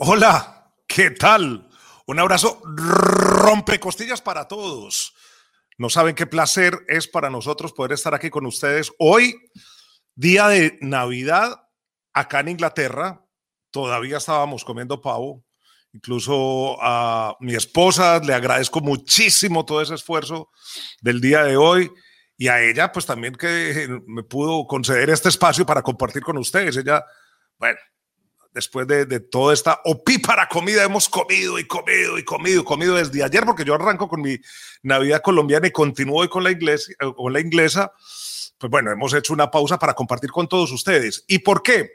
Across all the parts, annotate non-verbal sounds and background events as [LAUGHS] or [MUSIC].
Hola, ¿qué tal? Un abrazo rompecostillas para todos. No saben qué placer es para nosotros poder estar aquí con ustedes hoy, día de Navidad, acá en Inglaterra. Todavía estábamos comiendo pavo. Incluso a mi esposa le agradezco muchísimo todo ese esfuerzo del día de hoy y a ella pues también que me pudo conceder este espacio para compartir con ustedes. Ella, bueno, después de, de, toda esta opípara comida, hemos comido y comido y comido, comido desde ayer, porque yo arranco con mi Navidad colombiana y continúo hoy con la, iglesia, con la inglesa. Pues bueno, hemos hecho una pausa para compartir con todos ustedes. ¿Y por qué?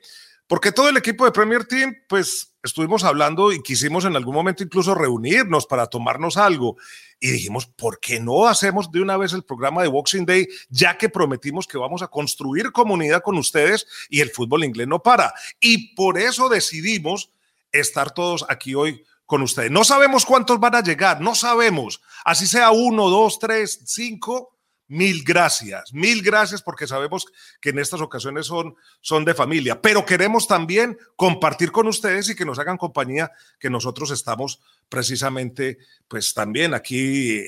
Todo el equipo de Premier Team, pues estuvimos hablando y quisimos en algún momento incluso reunirnos para tomarnos algo. Y dijimos, ¿por qué no hacemos de una vez el programa de Boxing Day, ya que prometimos que vamos a construir comunidad con ustedes y el fútbol inglés no para? Y por eso decidimos estar todos aquí hoy con ustedes. No sabemos cuántos van a llegar, no sabemos. Así sea uno, dos, tres, cinco, Mil gracias, mil gracias porque sabemos que en estas ocasiones son, son de familia, pero queremos también compartir con ustedes y que nos hagan compañía, que nosotros estamos precisamente, pues también aquí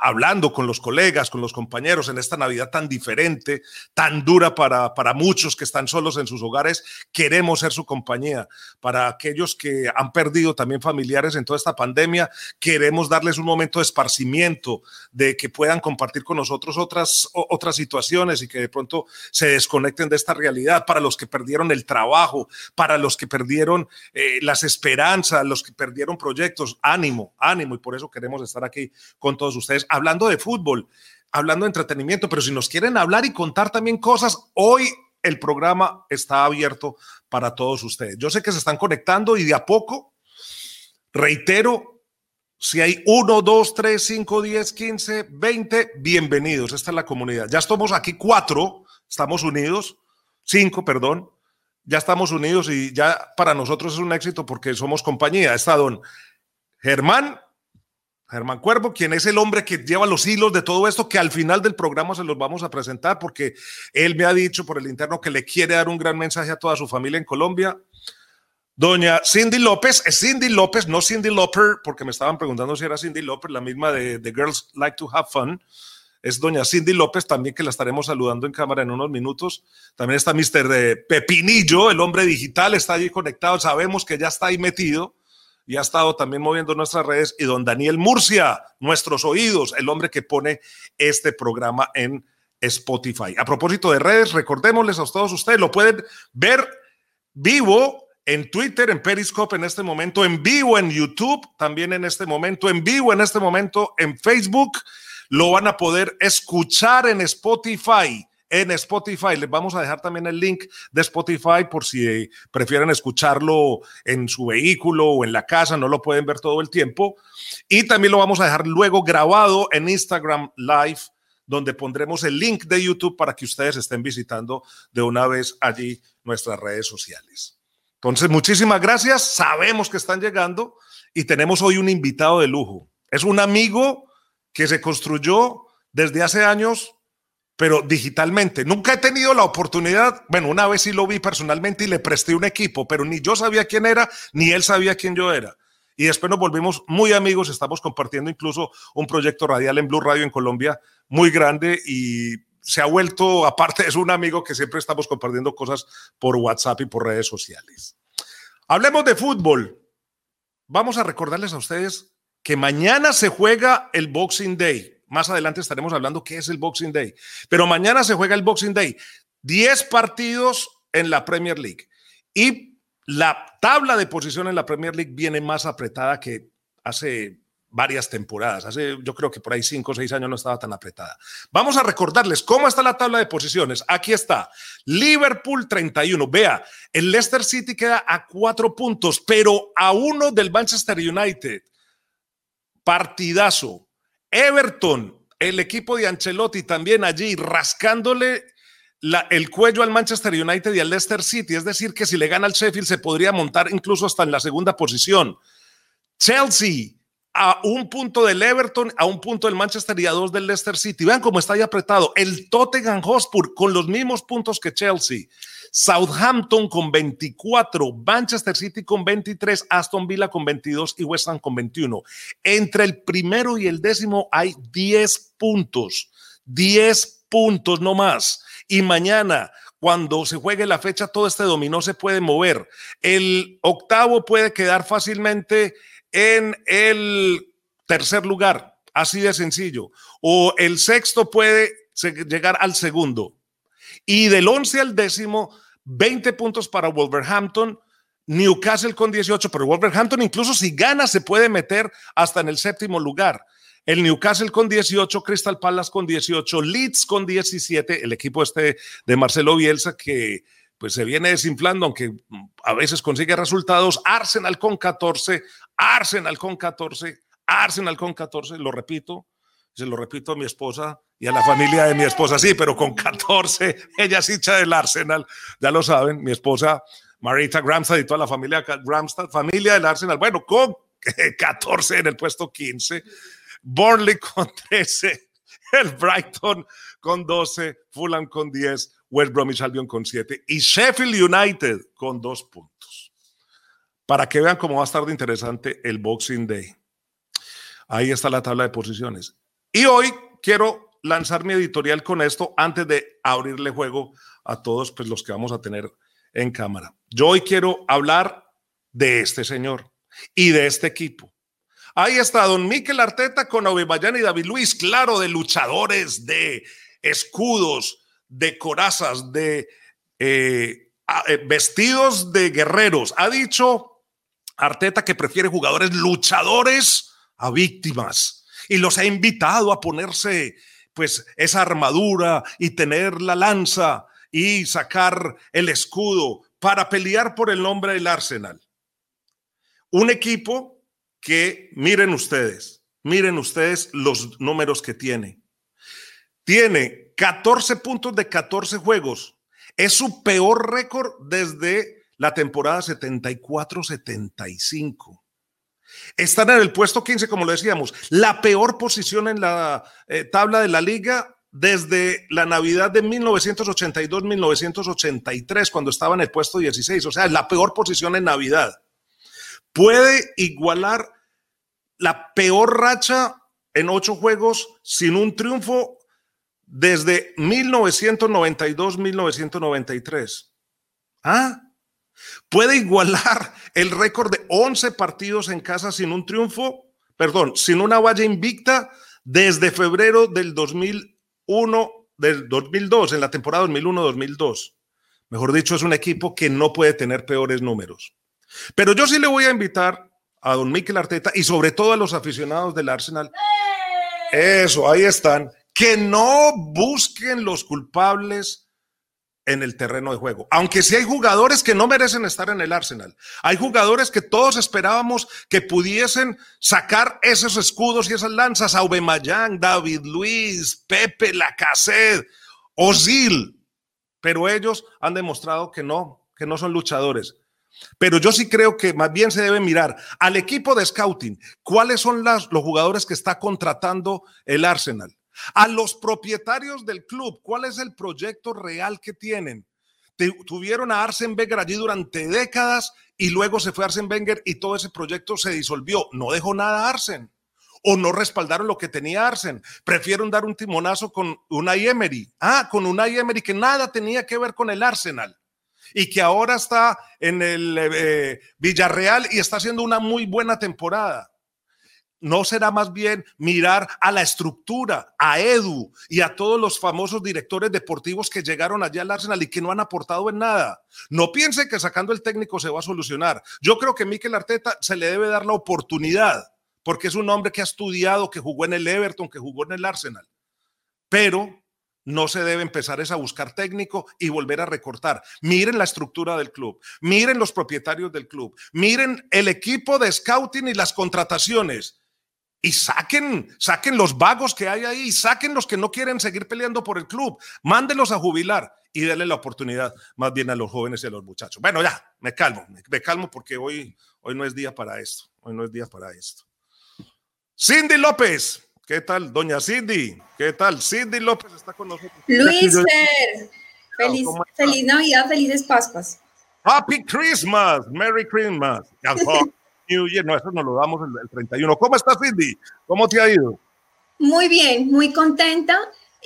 hablando con los colegas, con los compañeros en esta Navidad tan diferente, tan dura para, para muchos que están solos en sus hogares, queremos ser su compañía. Para aquellos que han perdido también familiares en toda esta pandemia, queremos darles un momento de esparcimiento, de que puedan compartir con nosotros otras, otras situaciones y que de pronto se desconecten de esta realidad. Para los que perdieron el trabajo, para los que perdieron eh, las esperanzas, los que perdieron proyectos, ánimo, ánimo. Y por eso queremos estar aquí con todos ustedes hablando de fútbol, hablando de entretenimiento, pero si nos quieren hablar y contar también cosas, hoy el programa está abierto para todos ustedes. Yo sé que se están conectando y de a poco, reitero, si hay uno, dos, tres, cinco, diez, quince, veinte, bienvenidos. Esta es la comunidad. Ya estamos aquí cuatro, estamos unidos, cinco, perdón. Ya estamos unidos y ya para nosotros es un éxito porque somos compañía. Está don Germán Germán Cuervo, quien es el hombre que lleva los hilos de todo esto, que al final del programa se los vamos a presentar porque él me ha dicho por el interno que le quiere dar un gran mensaje a toda su familia en Colombia. Doña Cindy López, es Cindy López, no Cindy Lauper, porque me estaban preguntando si era Cindy López, la misma de Girls Like to Have Fun. Es doña Cindy López también que la estaremos saludando en cámara en unos minutos. También está Mr. Eh, Pepinillo, el hombre digital, está allí conectado. Sabemos que ya está ahí metido y ha estado también moviendo nuestras redes, y don Daniel Murcia, nuestros oídos, el hombre que pone este programa en Spotify. A propósito de redes, recordémosles a todos ustedes, lo pueden ver vivo en Twitter, en Periscope en este momento, en vivo en YouTube también en este momento, en vivo en este momento en Facebook. Lo van a poder escuchar en Spotify en Spotify. Les vamos a dejar también el link de Spotify por si prefieren escucharlo en su vehículo o en la casa, no lo pueden ver todo el tiempo. Y también lo vamos a dejar luego grabado en Instagram Live donde pondremos el link de YouTube para que ustedes estén visitando de una vez allí nuestras redes sociales. Entonces, muchísimas gracias. Sabemos que están llegando y tenemos hoy un invitado de lujo. Es un amigo que se construyó desde hace años pero digitalmente. Nunca he tenido la oportunidad, bueno, una vez sí lo vi personalmente y le presté un equipo, pero ni yo sabía quién era, ni él sabía quién yo era. Y después nos volvimos muy amigos, estamos compartiendo incluso un proyecto radial en Blue Radio en Colombia muy grande y se ha vuelto, aparte es un amigo que siempre estamos compartiendo cosas por WhatsApp y por redes sociales. Hablemos de fútbol. Vamos a recordarles a ustedes que mañana se juega el Boxing Day. Más adelante estaremos hablando qué es el Boxing Day. Pero mañana se juega el Boxing Day. 10 partidos en la Premier League. Y la tabla de posición en la Premier League viene más apretada que hace varias temporadas. Hace, yo creo que por ahí cinco o seis años no estaba tan apretada. Vamos a recordarles cómo está la tabla de posiciones. Aquí está. Liverpool 31. Vea, el Leicester City queda a cuatro puntos, pero a uno del Manchester United. Partidazo. Everton, el equipo de Ancelotti también allí rascándole el cuello al Manchester United y al Leicester City. Es decir, que si le gana al Sheffield se podría montar incluso hasta en la segunda posición. Chelsea, a un punto del Everton, a un punto del Manchester y a dos del Leicester City. Vean cómo está ahí apretado. El Tottenham Hotspur con los mismos puntos que Chelsea. Southampton con 24, Manchester City con 23, Aston Villa con 22 y West Ham con 21. Entre el primero y el décimo hay 10 puntos, 10 puntos no más. Y mañana, cuando se juegue la fecha, todo este dominó se puede mover. El octavo puede quedar fácilmente en el tercer lugar, así de sencillo. O el sexto puede llegar al segundo. Y del 11 al décimo, 20 puntos para Wolverhampton, Newcastle con 18, pero Wolverhampton incluso si gana se puede meter hasta en el séptimo lugar. El Newcastle con 18, Crystal Palace con 18, Leeds con 17, el equipo este de Marcelo Bielsa que pues se viene desinflando, aunque a veces consigue resultados. Arsenal con 14, Arsenal con 14, Arsenal con 14, lo repito, se lo repito a mi esposa y a la familia de mi esposa, sí, pero con 14, ella es hincha del Arsenal, ya lo saben, mi esposa Marita Gramstad y toda la familia Gramstad, familia del Arsenal, bueno, con [LAUGHS] 14 en el puesto 15, Burnley con 13, el Brighton con 12, Fulham con 10, West Bromwich Albion con 7 y Sheffield United con 2 puntos. Para que vean cómo va a estar de interesante el Boxing Day. Ahí está la tabla de posiciones. Y hoy quiero lanzar mi editorial con esto antes de abrirle juego a todos pues, los que vamos a tener en cámara. Yo hoy quiero hablar de este señor y de este equipo. Ahí está don Miquel Arteta con Aubameyang y David Luis, claro, de luchadores, de escudos, de corazas, de eh, eh, vestidos de guerreros. Ha dicho Arteta que prefiere jugadores luchadores a víctimas y los ha invitado a ponerse pues esa armadura y tener la lanza y sacar el escudo para pelear por el nombre del Arsenal. Un equipo que miren ustedes, miren ustedes los números que tiene. Tiene 14 puntos de 14 juegos. Es su peor récord desde la temporada 74-75. Están en el puesto 15, como lo decíamos, la peor posición en la eh, tabla de la liga desde la Navidad de 1982-1983, cuando estaba en el puesto 16. O sea, la peor posición en Navidad. Puede igualar la peor racha en ocho juegos sin un triunfo desde 1992-1993. ¿Ah? Puede igualar el récord de 11 partidos en casa sin un triunfo, perdón, sin una valla invicta desde febrero del 2001, del 2002, en la temporada 2001-2002. Mejor dicho, es un equipo que no puede tener peores números. Pero yo sí le voy a invitar a don Mikel Arteta y sobre todo a los aficionados del Arsenal. Eso, ahí están que no busquen los culpables en el terreno de juego. Aunque sí hay jugadores que no merecen estar en el Arsenal. Hay jugadores que todos esperábamos que pudiesen sacar esos escudos y esas lanzas. Aubameyang, David Luis, Pepe, Lacazette, Ozil. Pero ellos han demostrado que no, que no son luchadores. Pero yo sí creo que más bien se debe mirar al equipo de scouting. ¿Cuáles son los jugadores que está contratando el Arsenal? A los propietarios del club, ¿cuál es el proyecto real que tienen? Tuvieron a Arsen Wenger allí durante décadas y luego se fue Arsen Wenger y todo ese proyecto se disolvió. No dejó nada a Arsen o no respaldaron lo que tenía Arsen. Prefieron dar un timonazo con una Emery. Ah, con una Emery que nada tenía que ver con el Arsenal y que ahora está en el eh, Villarreal y está haciendo una muy buena temporada. ¿No será más bien mirar a la estructura, a Edu y a todos los famosos directores deportivos que llegaron allá al Arsenal y que no han aportado en nada? No piense que sacando el técnico se va a solucionar. Yo creo que Mikel Arteta se le debe dar la oportunidad, porque es un hombre que ha estudiado, que jugó en el Everton, que jugó en el Arsenal. Pero no se debe empezar a buscar técnico y volver a recortar. Miren la estructura del club, miren los propietarios del club, miren el equipo de scouting y las contrataciones y saquen, saquen los vagos que hay ahí, saquen los que no quieren seguir peleando por el club, mándenlos a jubilar y denle la oportunidad más bien a los jóvenes y a los muchachos. Bueno, ya, me calmo, me, calmo porque hoy, hoy no es día para esto, hoy no es día para esto. Cindy López. ¿Qué tal, doña Cindy? ¿Qué tal? Cindy López está con nosotros. Luis feliz, feliz Navidad, felices Pascuas. Happy Christmas, Merry Christmas. [LAUGHS] No, eso nos lo damos el, el 31. ¿Cómo estás, Cindy? ¿Cómo te ha ido? Muy bien, muy contenta.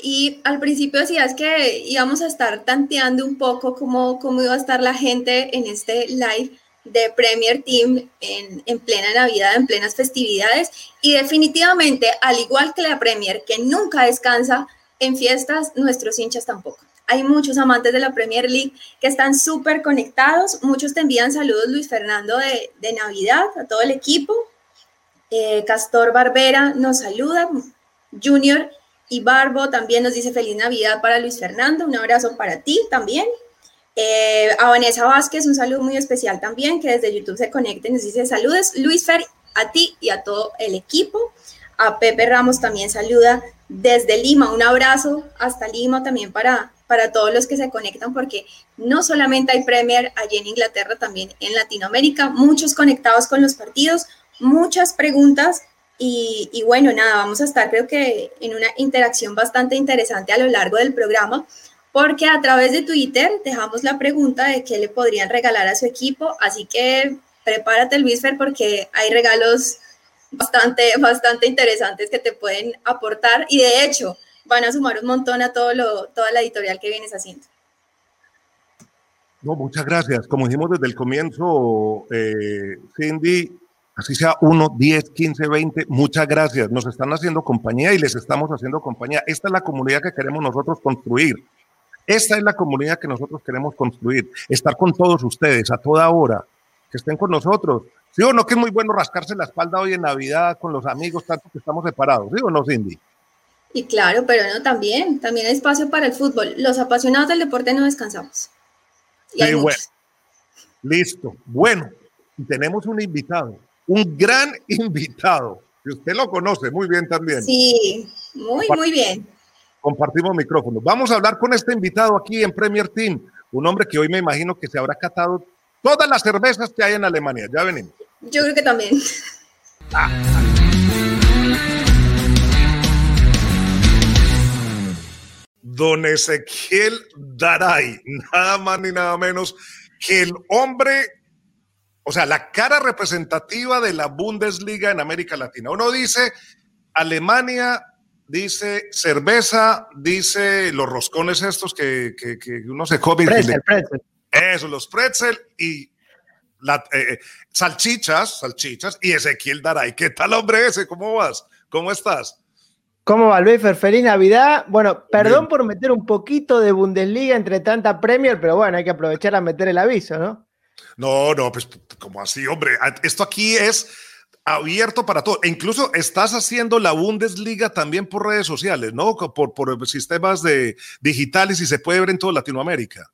Y al principio decías que íbamos a estar tanteando un poco cómo, cómo iba a estar la gente en este live de Premier Team en, en, plena Navidad, en plenas festividades. Y definitivamente, al igual que la Premier, que nunca descansa en fiestas, nuestros hinchas tampoco. Hay muchos amantes de la Premier League que están súper conectados. Muchos te envían saludos, Luis Fernando, de, Navidad a todo el equipo. Eh, Castor Barbera nos saluda. Junior y Barbo también nos dice feliz Navidad para Luis Fernando. Un abrazo para ti también. Eh, a Vanessa Vázquez, un saludo muy especial también, que desde YouTube se conecte, nos dice saludos. Luis Fer, a ti y a todo el equipo. A Pepe Ramos también saluda desde Lima. Un abrazo hasta Lima también para, para todos los que se conectan, porque no solamente hay Premier allí en Inglaterra, también en Latinoamérica, muchos conectados con los partidos, muchas preguntas. Y, y bueno, nada, vamos a estar creo que en una interacción bastante interesante a lo largo del programa porque a través de Twitter dejamos la pregunta de qué le podrían regalar a su equipo, así que prepárate Luis Fer porque hay regalos bastante, bastante interesantes que te pueden aportar y de hecho van a sumar un montón a todo lo, toda la editorial que vienes haciendo. No, muchas gracias. Como dijimos desde el comienzo, eh, Cindy, así sea uno, 10, 15, 20, muchas gracias. Nos están haciendo compañía y les estamos haciendo compañía. Esta es la comunidad que queremos nosotros construir. Esta es la comunidad que nosotros queremos construir, estar con todos ustedes a toda hora, que estén con nosotros. ¿Sí o no que es muy bueno rascarse la espalda hoy en Navidad con los amigos, tanto que estamos separados? ¿Sí o no, Cindy? Y claro, pero no, también, también hay espacio para el fútbol. Los apasionados del deporte no descansamos. Y bueno. Listo. Bueno, tenemos un invitado, un gran [LAUGHS] invitado, que usted lo conoce muy bien también. Sí, muy, muy bien compartimos micrófono. Vamos a hablar con este invitado aquí en Premier Team, un hombre que hoy me imagino que se habrá catado todas las cervezas que hay en Alemania. Ya venimos. Yo creo que también. Don Ezequiel Daray, nada más ni nada menos que el hombre, o sea, la cara representativa de la Bundesliga en América Latina. Uno dice Alemania, dice cerveza, dice los roscones estos que, que, que uno se come. Pretzel, pretzel. Eso, los pretzel y la, eh, salchichas, salchichas y Ezequiel Daray. ¿Qué tal, hombre ese? ¿Cómo vas? ¿Cómo estás? ¿Cómo va? Feliz Navidad. Bueno, perdón por meter un poquito de Bundesliga entre tanta Premier, pero bueno, hay que aprovechar a meter el aviso, ¿no? No, no, pues como así, hombre. Esto aquí es abierto para todo. E incluso estás haciendo la Bundesliga también por redes sociales, ¿no? Por, por sistemas de, digitales y se puede ver en toda Latinoamérica.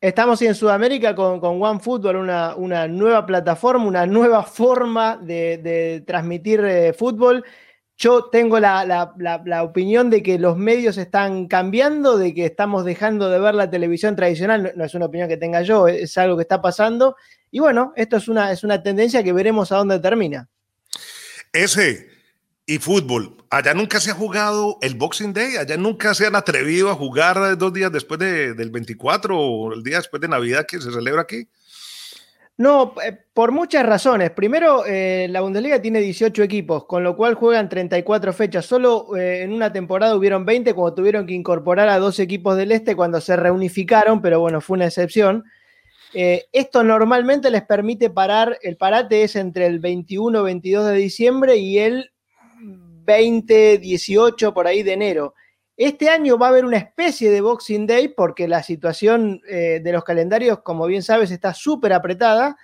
Estamos en Sudamérica con, con OneFootball, una, una nueva plataforma, una nueva forma de, de transmitir eh, fútbol. Yo tengo la, la, la, opinión de que los medios están cambiando, de que estamos dejando de ver la televisión tradicional. No, no, es una opinión que tenga yo, es algo que está pasando. Y bueno, esto es una, es una tendencia que veremos a dónde termina. Ese y fútbol. Allá nunca se ha jugado el Boxing Day, allá nunca se han atrevido a jugar dos días después de, del 24 o el día después de Navidad que se celebra aquí. No, eh, por muchas razones. Primero, eh, la Bundesliga tiene 18 equipos, con lo cual juegan 34 fechas. Solo eh, en una temporada hubieron 20 cuando tuvieron que incorporar a dos equipos del este cuando se reunificaron, pero bueno, fue una excepción. Esto normalmente les permite parar, el parate es entre el 21 22 de diciembre y el 20, 18 por ahí de enero. Este año va a haber una especie de Boxing Day porque la situación eh, de los calendarios, como bien sabes, está súper apretada.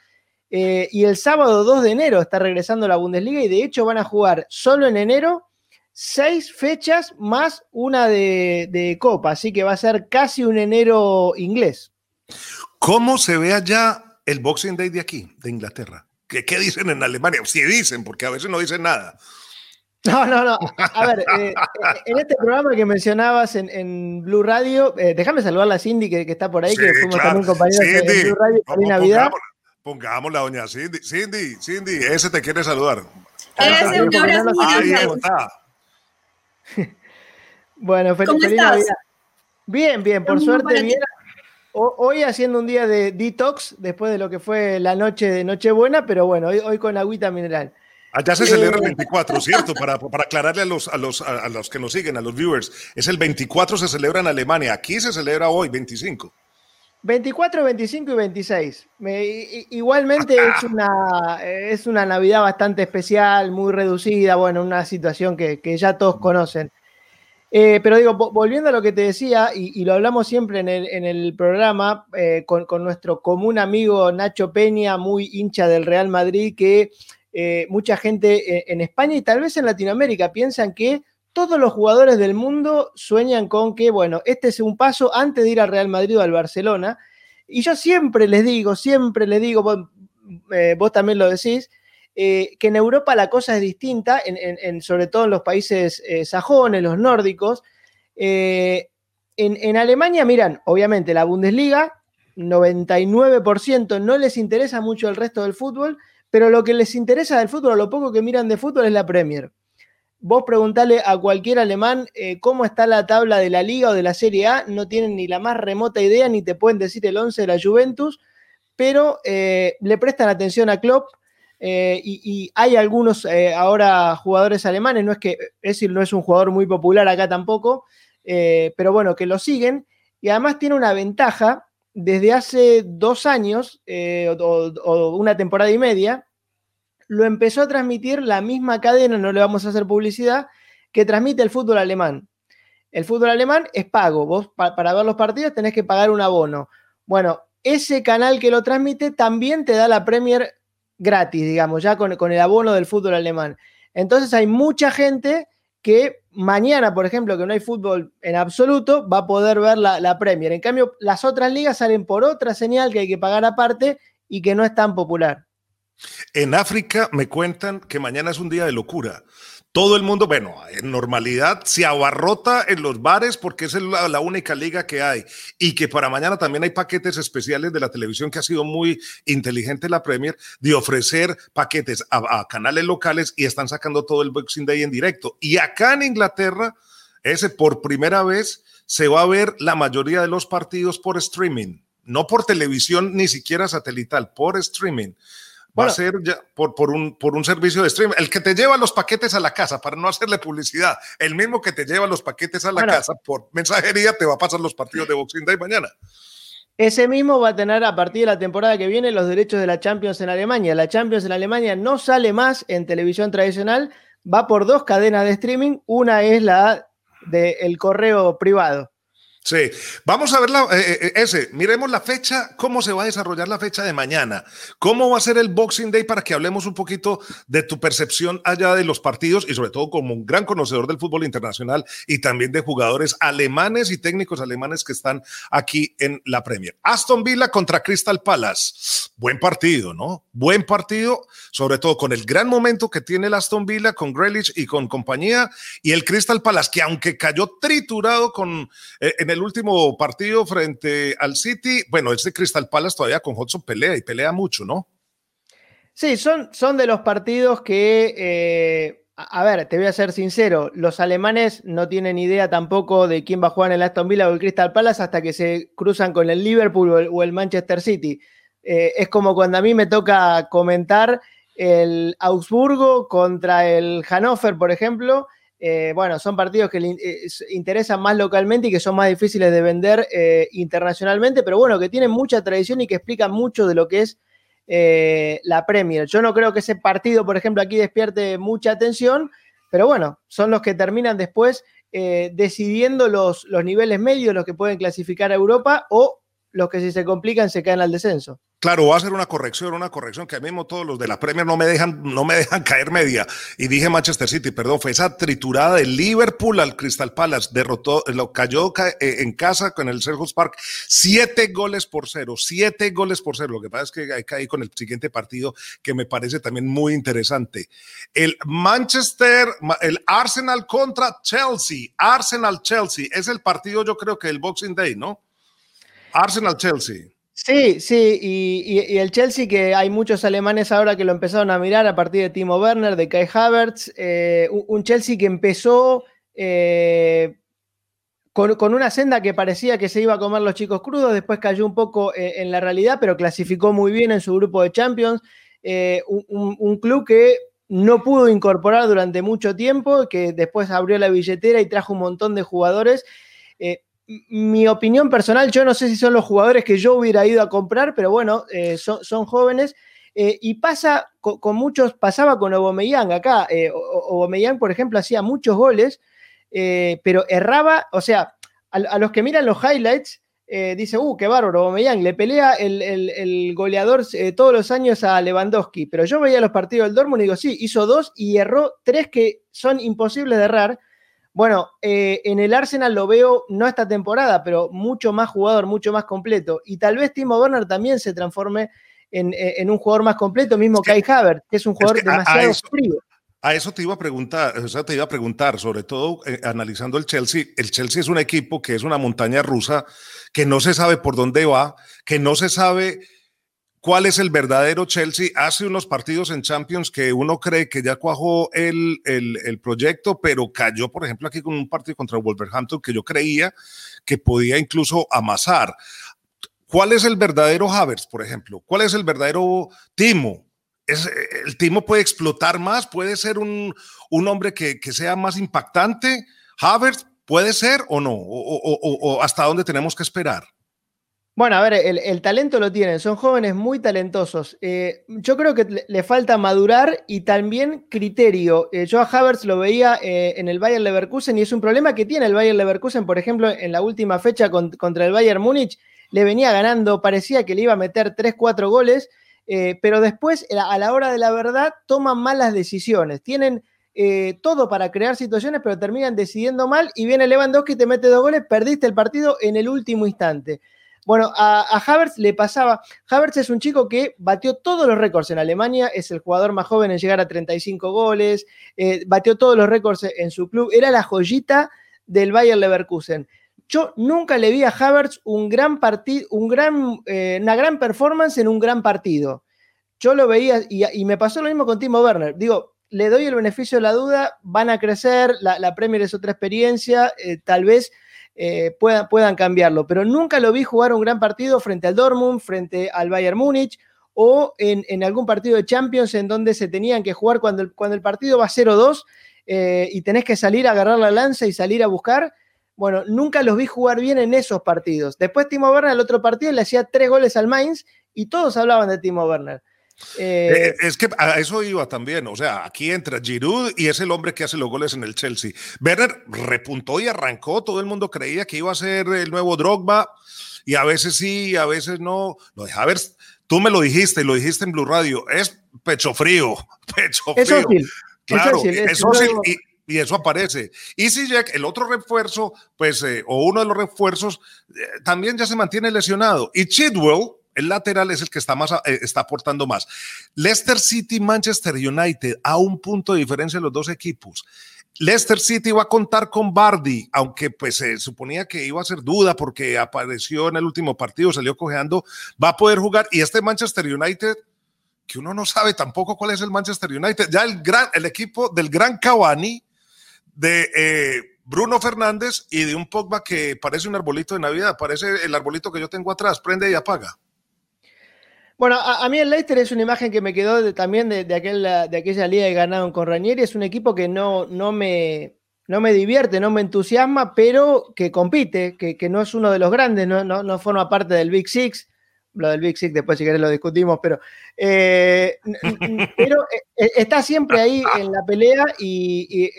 Eh, y el sábado 2 de enero está regresando la Bundesliga y de hecho van a jugar solo en enero seis fechas más una de, Copa, así que va a ser casi un enero inglés. ¿Cómo se ve allá el Boxing Day de aquí, de Inglaterra? ¿Qué, dicen en Alemania? Si dicen, porque a veces no dicen nada. No, no, no. A ver, eh, eh, en este programa que mencionabas en, en Blue Radio, eh, déjame saludar a la Cindy que, que, está por ahí, sí, que fuimos claro. también compañeros Cindy, en Blue Radio. Feliz Navidad. Pongámosla, doña Cindy. Cindy, Cindy, ese te quiere saludar. Ese, un abrazo [LAUGHS] Bueno, feliz, ¿Cómo estás? Bien, bien, por suerte bien. Hoy haciendo un día de detox después de lo que fue la noche de Nochebuena, pero bueno, hoy, hoy con agüita mineral. Allá se celebra el 24, eh, ¿cierto? Para, para aclararle a los, a, los, a los que nos siguen, a los viewers, es el 24 se celebra en Alemania, aquí se celebra hoy, 25. 24, 25 y 26. igualmente es una, es una Navidad bastante especial, muy reducida, bueno, una situación que, que ya todos conocen. Eh, pero digo, volviendo a lo que te decía, y, lo hablamos siempre en el, en el programa eh, con, con, nuestro común amigo Nacho Peña, muy hincha del Real Madrid, que eh, mucha gente en España y tal vez en Latinoamérica piensan que todos los jugadores del mundo sueñan con que, bueno, este es un paso antes de ir al Real Madrid o al Barcelona. Y yo siempre les digo, siempre les digo, vos también lo decís, eh, que en Europa la cosa es distinta, en, sobre todo en los países eh, sajones, los nórdicos. Eh, en, Alemania, miran, obviamente la Bundesliga, 99% no les interesa mucho el resto del fútbol, pero lo que les interesa del fútbol, lo poco que miran de fútbol es la Premier. Vos preguntale a cualquier alemán cómo está la tabla de la Liga o de la Serie A, no tienen ni la más remota idea, ni te pueden decir el 11 de la Juventus, pero le prestan atención a Klopp, eh, y, hay algunos eh, ahora jugadores alemanes, no es que decir no es un jugador muy popular acá tampoco, eh, pero bueno, que lo siguen. Y además tiene una ventaja desde hace dos años o, una temporada y media, lo empezó a transmitir la misma cadena, no le vamos a hacer publicidad, que transmite el fútbol alemán. El fútbol alemán es pago. Vos para ver los partidos tenés que pagar un abono. Bueno, ese canal que lo transmite también te da la Premier gratis, digamos, ya con, el abono del fútbol alemán. Entonces hay mucha gente que mañana, por ejemplo, que no hay fútbol en absoluto, va a poder ver la, la, Premier. En cambio, las otras ligas salen por otra señal que hay que pagar aparte y que no es tan popular. En África me cuentan que mañana es un día de locura todo el mundo, bueno, en normalidad se abarrota en los bares porque es la, única liga que hay. Y que para mañana también hay paquetes especiales de la televisión que ha sido muy inteligente la Premier de ofrecer paquetes a, canales locales y están sacando todo el Boxing Day en directo. Y acá en Inglaterra, ese por primera vez se va a ver la mayoría de los partidos por streaming, no por televisión ni siquiera satelital, por streaming va a ser ya por, por, un, por un servicio de streaming. El que te lleva los paquetes a la casa, para no hacerle publicidad, el mismo que te lleva los paquetes a la casa por mensajería, te va a pasar los partidos de Boxing Day mañana. Ese mismo va a tener a partir de la temporada que viene los derechos de la Champions en Alemania. La Champions en Alemania no sale más en televisión tradicional, va por dos cadenas de streaming. Una es la del correo privado Sí, vamos a ver la, eh, eh, eh, ese, miremos la fecha, cómo se va a desarrollar la fecha de mañana, cómo va a ser el Boxing Day para que hablemos un poquito de tu percepción allá de los partidos y sobre todo como un gran conocedor del fútbol internacional y también de jugadores alemanes y técnicos alemanes que están aquí en la Premier. Aston Villa contra Crystal Palace, buen partido, ¿no? Buen partido, sobre todo con el gran momento que tiene el Aston Villa con Grealish y con compañía. Y el Crystal Palace que aunque cayó triturado con en el el último partido frente al City, bueno, este Crystal Palace todavía con Hudson pelea y pelea mucho, ¿no? Sí, son, son de los partidos que, eh, a ver, te voy a ser sincero, los alemanes no tienen idea tampoco de quién va a jugar en el Aston Villa o el Crystal Palace hasta que se cruzan con el Liverpool o el, Manchester City. Eh, es como cuando a mí me toca comentar el Augsburgo contra el Hannover, por ejemplo, eh, bueno, son partidos que le eh, interesan más localmente y que son más difíciles de vender eh, internacionalmente, pero bueno, que tienen mucha tradición y que explican mucho de lo que es la Premier. Yo no creo que ese partido, por ejemplo, aquí despierte mucha atención, pero bueno, son los que terminan después decidiendo los, los niveles medios, los que pueden clasificar a Europa o los que si se complican se caen al descenso. Claro, va a hacer una corrección, una corrección que a mí mismo todos los de la Premier no me dejan, no me dejan [LAUGHS] caer media. Y dije Manchester City, perdón, fue esa triturada de Liverpool al Crystal Palace, derrotó, lo cayó eh, en casa con el Selhurst Park, siete goles por cero, siete goles por cero. Lo que pasa es que hay caí con el siguiente partido que me parece también muy interesante. El Manchester, el Arsenal contra Chelsea, Arsenal Chelsea, es el partido yo creo que el Boxing Day, ¿no? Arsenal Chelsea. Sí, sí, y, el Chelsea, que hay muchos alemanes ahora que lo empezaron a mirar a partir de Timo Werner, de Kai Havertz, eh, un Chelsea que empezó eh, con, una senda que parecía que se iba a comer los chicos crudos, después cayó un poco eh, en la realidad, pero clasificó muy bien en su grupo de Champions, un, club que no pudo incorporar durante mucho tiempo, que después abrió la billetera y trajo un montón de jugadores mi opinión personal, yo no sé si son los jugadores que yo hubiera ido a comprar, pero bueno, eh, son, jóvenes. Eh, y pasa con, muchos, pasaba con Obomeyang acá. Eh, por ejemplo, hacía muchos goles, pero erraba, o sea, a, los que miran los highlights, dice, uh, qué bárbaro, Obomeyang, le pelea el, goleador todos los años a Lewandowski. Pero yo veía los partidos del Dortmund y digo, sí, hizo dos y erró tres que son imposibles de errar. Bueno, eh, en el Arsenal lo veo, no esta temporada, pero mucho más jugador, mucho más completo. Y tal vez Timo Werner también se transforme en, eh, un jugador más completo, mismo Kai Havertz, que es un jugador demasiado frío. A eso te iba a preguntar, o sea, te iba a preguntar, sobre todo eh, analizando el Chelsea. El Chelsea es un equipo que es una montaña rusa, que no se sabe por dónde va, que no se sabe cuál es el verdadero Chelsea. Hace unos partidos en Champions que uno cree que ya cuajó el, el, proyecto, pero cayó, por ejemplo, aquí con un partido contra Wolverhampton que yo creía que podía incluso amasar. ¿Cuál es el verdadero Havertz, por ejemplo? ¿Cuál es el verdadero Timo? ¿Es, ¿El Timo puede explotar más? ¿Puede ser un, un hombre que, que, sea más impactante? ¿Havertz puede ser o no? ¿O, o hasta dónde tenemos que esperar? Bueno, a ver, el, talento lo tienen, son jóvenes muy talentosos. Eh, yo creo que le, falta madurar y también criterio. Eh, yo a Havertz lo veía eh, en el Bayern Leverkusen y es un problema que tiene el Bayern Leverkusen, por ejemplo, en la última fecha contra el Bayern Múnich, le venía ganando, parecía que le iba a meter 3, 4 goles, pero después, a la hora de la verdad, toman malas decisiones. Tienen todo para crear situaciones, pero terminan decidiendo mal y viene Lewandowski y te mete dos goles, perdiste el partido en el último instante. Bueno, a, Havertz le pasaba. Havertz es un chico que batió todos los récords en Alemania, es el jugador más joven en llegar a 35 goles, eh, batió todos los récords en su club, era la joyita del Bayer Leverkusen. Yo nunca le vi a Havertz un gran partido, un gran, eh, una gran performance en un gran partido. Yo lo veía y, me pasó lo mismo con Timo Werner. Digo, le doy el beneficio de la duda, van a crecer, la, Premier es otra experiencia, eh, tal vez eh, puedan, puedan cambiarlo. Pero nunca lo vi jugar un gran partido frente al Dortmund, frente al Bayern Múnich o en, algún partido de Champions en donde se tenían que jugar cuando el, cuando el partido va 0-2 eh, y tenés que salir a agarrar la lanza y salir a buscar. Bueno, nunca los vi jugar bien en esos partidos. Después Timo Werner, el otro partido, le hacía tres goles al Mainz y todos hablaban de Timo Werner. Eh, eh, es que a eso iba también, o sea, aquí entra Giroud y es el hombre que hace los goles en el Chelsea. Werner repuntó y arrancó, todo el mundo creía que iba a ser el nuevo Drogba y a veces sí, a veces no. Lo de Havertz, tú me lo dijiste, lo dijiste en Blue Radio, es pecho frío, [LAUGHS] pecho frío. Claro, eso sí, y, eso aparece. Y si Jack, el otro refuerzo, pues, eh, o uno de los refuerzos, también ya se mantiene lesionado. Y Chidwell, el lateral es el que está, más, eh, está aportando más. Leicester City, Manchester United, a un punto de diferencia los dos equipos. Leicester City va a contar con Bardi, aunque pues se suponía que iba a ser duda porque apareció en el último partido, salió cojeando, va a poder jugar. Y este Manchester United, que uno no sabe tampoco cuál es el Manchester United, ya el, gran, el equipo del gran Cavani, de eh, Bruno Fernández y de un Pogba que parece un arbolito de Navidad, parece el arbolito que yo tengo atrás, prende y apaga. Bueno, a, mí el Leicester es una imagen que me quedó también de, de, aquel, de aquella liga que ganaron con Ranieri. Es un equipo que no, me, divierte, no me entusiasma, pero que compite, que, no es uno de los grandes, no, forma parte del Big Six. Lo del Big Six después si querés lo discutimos, pero, eh, eh, eh, está siempre ahí en la pelea y,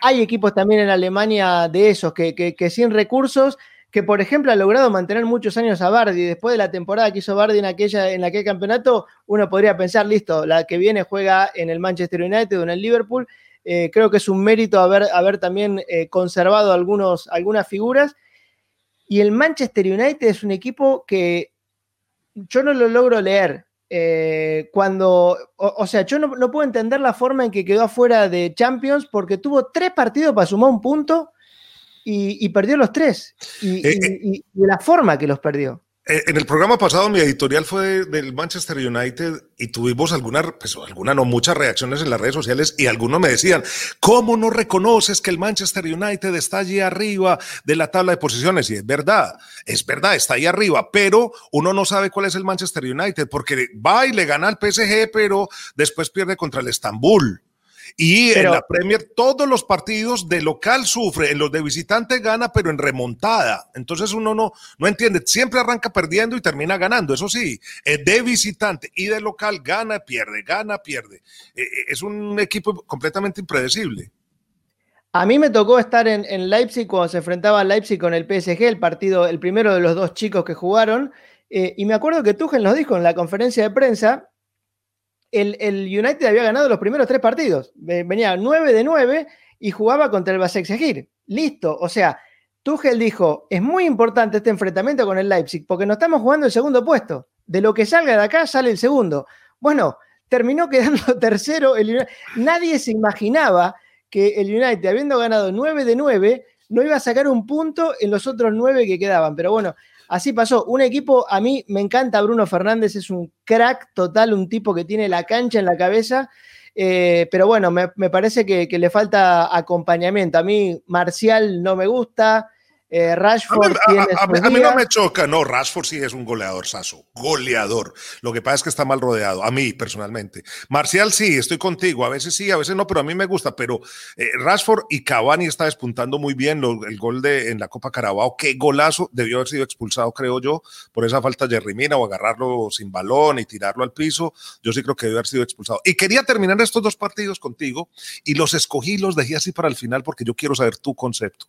hay equipos también en Alemania de esos que sin recursos que por ejemplo ha logrado mantener muchos años a Bardi. Después de la temporada que hizo Bardi en, aquella, en aquel campeonato, uno podría pensar, listo, la que viene juega en el Manchester United o en el Liverpool. Eh, creo que es un mérito haber, haber también eh, conservado algunos, algunas figuras. Y el Manchester United es un equipo que yo no lo logro leer. Eh, cuando, o, sea, yo no, no, puedo entender la forma en que quedó afuera de Champions porque tuvo tres partidos para sumar un punto y, perdió los tres. Y, de eh, eh. la forma que los perdió. Eh, en el programa pasado mi editorial fue del Manchester United y tuvimos algunas, pues algunas no muchas reacciones en las redes sociales y algunos me decían, ¿cómo no reconoces que el Manchester United está allí arriba de la tabla de posiciones? Y es verdad, es verdad, está ahí arriba, pero uno no sabe cuál es el Manchester United porque va y le gana al PSG, pero después pierde contra el Estambul. Y en la Premier todos los partidos de local sufre, en los de visitante gana, pero en remontada. Entonces uno no, no entiende, siempre arranca perdiendo y termina ganando. Eso sí, de visitante y de local gana, pierde, gana, pierde. Eh, eh, es un equipo completamente impredecible. A mí me tocó estar en, Leipzig cuando se enfrentaba Leipzig con el PSG, el partido, el primero de los dos chicos que jugaron. Eh, y me acuerdo que Tuchel nos dijo en la conferencia de prensa el, United había ganado los primeros tres partidos. Venía 9 de 9 y jugaba contra el Basaksehir. Listo. O sea, Tuchel dijo, es muy importante este enfrentamiento con el Leipzig porque no estamos jugando el segundo puesto. De lo que salga de acá sale el segundo. Bueno, terminó quedando [LAUGHS] tercero. El Nadie se imaginaba que el United, habiendo ganado 9 de 9, no iba a sacar un punto en los otros 9 que quedaban. Pero bueno, Así pasó. Un equipo, a mí me encanta Bruno Fernández, es un crack total, un tipo que tiene la cancha en la cabeza. Eh, pero bueno, me, parece que, le falta acompañamiento. A mí Marcial no me gusta, eh, Rashford a, mí, no me choca, no, Rashford sí es un goleador, Saso, goleador. Lo que pasa es que está mal rodeado, a mí personalmente. Marcial sí, estoy contigo, a veces sí, a veces no, pero a mí me gusta. Pero eh, Rashford y Cavani está despuntando muy bien el gol de en la Copa Carabao, qué golazo, debió haber sido expulsado, creo yo, por esa falta de Rimina o agarrarlo sin balón y tirarlo al piso. Yo sí creo que debió haber sido expulsado. Y quería terminar estos dos partidos contigo y los escogí, los dejé así para el final porque yo quiero saber tu concepto.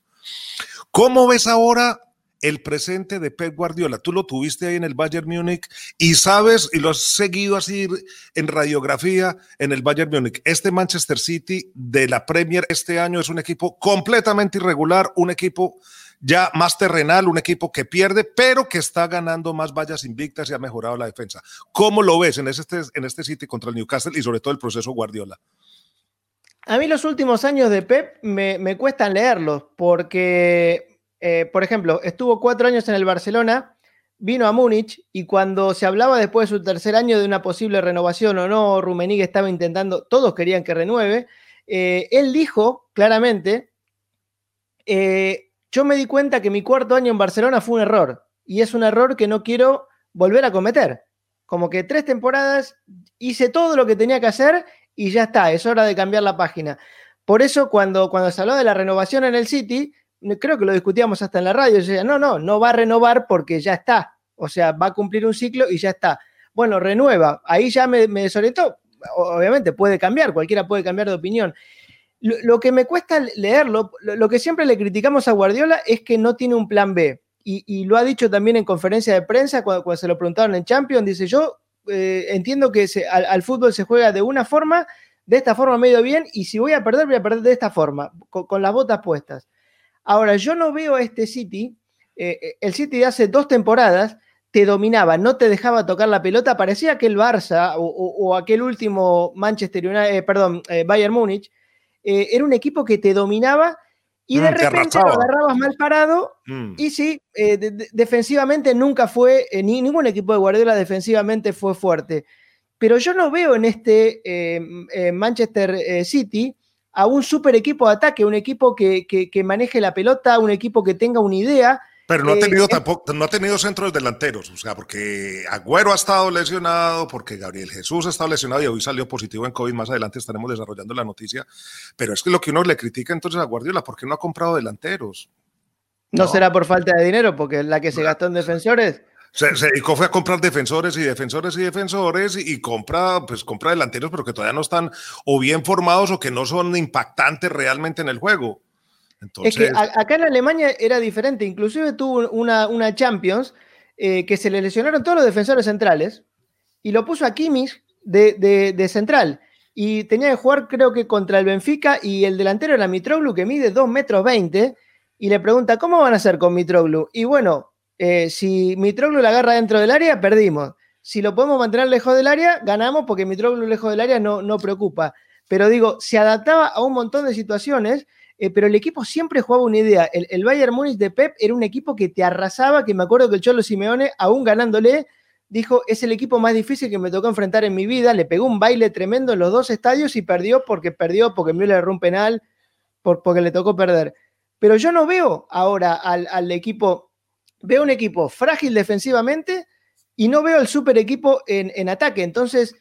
¿Cómo ves ahora el presente de Pep Guardiola? Tú lo tuviste ahí en el Bayern Múnich y sabes, y lo has seguido así en radiografía en el Bayern Múnich. Este Manchester City de la Premier este año es un equipo completamente irregular, un equipo ya más terrenal, un equipo que pierde, pero que está ganando más vallas invictas y ha mejorado la defensa. ¿Cómo lo ves en este, en este City contra el Newcastle y sobre todo el proceso Guardiola? A mí los últimos años de Pep me, cuestan leerlos porque, eh, por ejemplo, estuvo cuatro años en el Barcelona, vino a Múnich y cuando se hablaba después de su tercer año de una posible renovación o no, Rummenigge estaba intentando, todos querían que renueve, eh, él dijo claramente, eh, yo me di cuenta que mi cuarto año en Barcelona fue un error y es un error que no quiero volver a cometer. Como que tres temporadas hice todo lo que tenía que hacer y ya está, es hora de cambiar la página. Por eso cuando, cuando se habló de la renovación en el City, creo que lo discutíamos hasta en la radio, yo decía, no, no, no va a renovar porque ya está, o sea, va a cumplir un ciclo y ya está. Bueno, renueva, ahí ya me, me desorientó, obviamente puede cambiar, cualquiera puede cambiar de opinión. Lo, que me cuesta leerlo, lo, que siempre le criticamos a Guardiola es que no tiene un plan B. Y, lo ha dicho también en conferencia de prensa cuando, se lo preguntaron en Champions, dice yo eh, entiendo que al, fútbol se juega de una forma, de esta forma medio bien, y si voy a perder, voy a perder de esta forma, con, las botas puestas. Ahora, yo no veo a este City, eh, eh, el City de hace dos temporadas te dominaba, no te dejaba tocar la pelota, parecía que el Barça o, aquel último Manchester United, perdón, Bayern Múnich, era un equipo que te dominaba y de mm, repente lo agarrabas mal parado. Mm. Y sí, eh, defensivamente nunca fue, eh, ni ningún equipo de Guardiola defensivamente fue fuerte. Pero yo no veo en este eh, Manchester City a un super equipo de ataque, un equipo que, que, maneje la pelota, un equipo que tenga una idea pero no ha eh, tenido tampoco, no ha tenido centros delanteros, o sea, porque Agüero ha estado lesionado, porque Gabriel Jesús ha estado lesionado y hoy salió positivo en COVID, más adelante estaremos desarrollando la noticia, pero es que lo que uno le critica entonces a Guardiola, ¿por qué no ha comprado delanteros? ¿No, será por falta de dinero? Porque la que se gastó en defensores... Se, se, dedicó a comprar defensores y defensores y defensores y, compra, pues compra delanteros, pero que todavía no están o bien formados o que no son impactantes realmente en el juego. Es que acá en Alemania era diferente, inclusive tuvo una, una Champions eh, que se le lesionaron todos los defensores centrales y lo puso a Kimmich de, central. Y tenía que jugar creo que contra el Benfica y el delantero era Mitroglou que mide 2 metros 20 y le pregunta, ¿cómo van a hacer con Mitroglou? Y bueno, eh, si Mitroglou la agarra dentro del área, perdimos. Si lo podemos mantener lejos del área, ganamos porque Mitroglou lejos del área no, no preocupa. Pero digo, se adaptaba a un montón de situaciones eh, pero el equipo siempre jugaba una idea. El, el, Bayern Múnich de Pep era un equipo que te arrasaba, que me acuerdo que el Cholo Simeone, aún ganándole, dijo, es el equipo más difícil que me tocó enfrentar en mi vida, le pegó un baile tremendo en los dos estadios y perdió porque perdió, porque Müller erró un penal, porque le tocó perder. Pero yo no veo ahora al, equipo, veo un equipo frágil defensivamente y no veo el super equipo en, ataque. Entonces,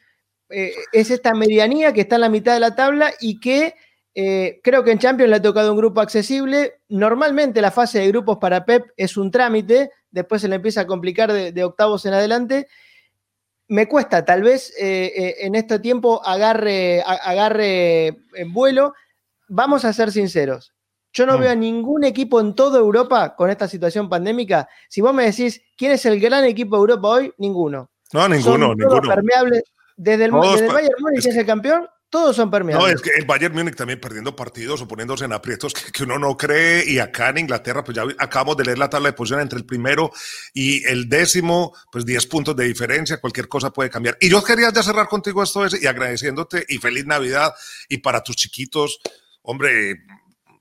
eh, es esta medianía que está en la mitad de la tabla y que eh, creo que en Champions le ha tocado un grupo accesible. Normalmente la fase de grupos para Pep es un trámite, después se le empieza a complicar de, octavos en adelante. Me cuesta, tal vez eh, en este tiempo agarre, agarre en vuelo. Vamos a ser sinceros. Yo no mm. veo a ningún equipo en toda Europa con esta situación pandémica. Si vos me decís, ¿quién es el gran equipo de Europa hoy? Ninguno. No, ninguno, Son ninguno. permeables. Desde el, desde el Bayern Múnich, es el campeón, todos son permeables. No, es que el Bayern Múnich también perdiendo partidos o poniéndose en aprietos que, uno no cree. Y acá en Inglaterra, pues ya acabamos de leer la tabla de posición entre el primero y el décimo, pues 10 puntos de diferencia, cualquier cosa puede cambiar. Y yo quería ya cerrar contigo esto y agradeciéndote y feliz Navidad y para tus chiquitos, hombre,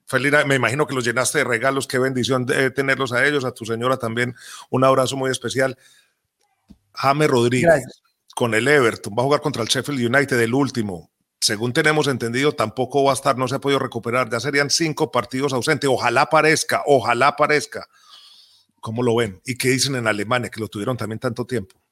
feliz, me imagino que los llenaste de regalos, qué bendición de tenerlos a ellos, a tu señora también, un abrazo muy especial. James Rodríguez con el Everton, va a jugar contra el Sheffield United, el último. Según tenemos entendido, tampoco va a estar, no se ha podido recuperar. Ya serían cinco partidos ausentes. Ojalá parezca, ojalá parezca. ¿Cómo lo ven? ¿Y qué dicen en Alemania, que lo tuvieron también tanto tiempo?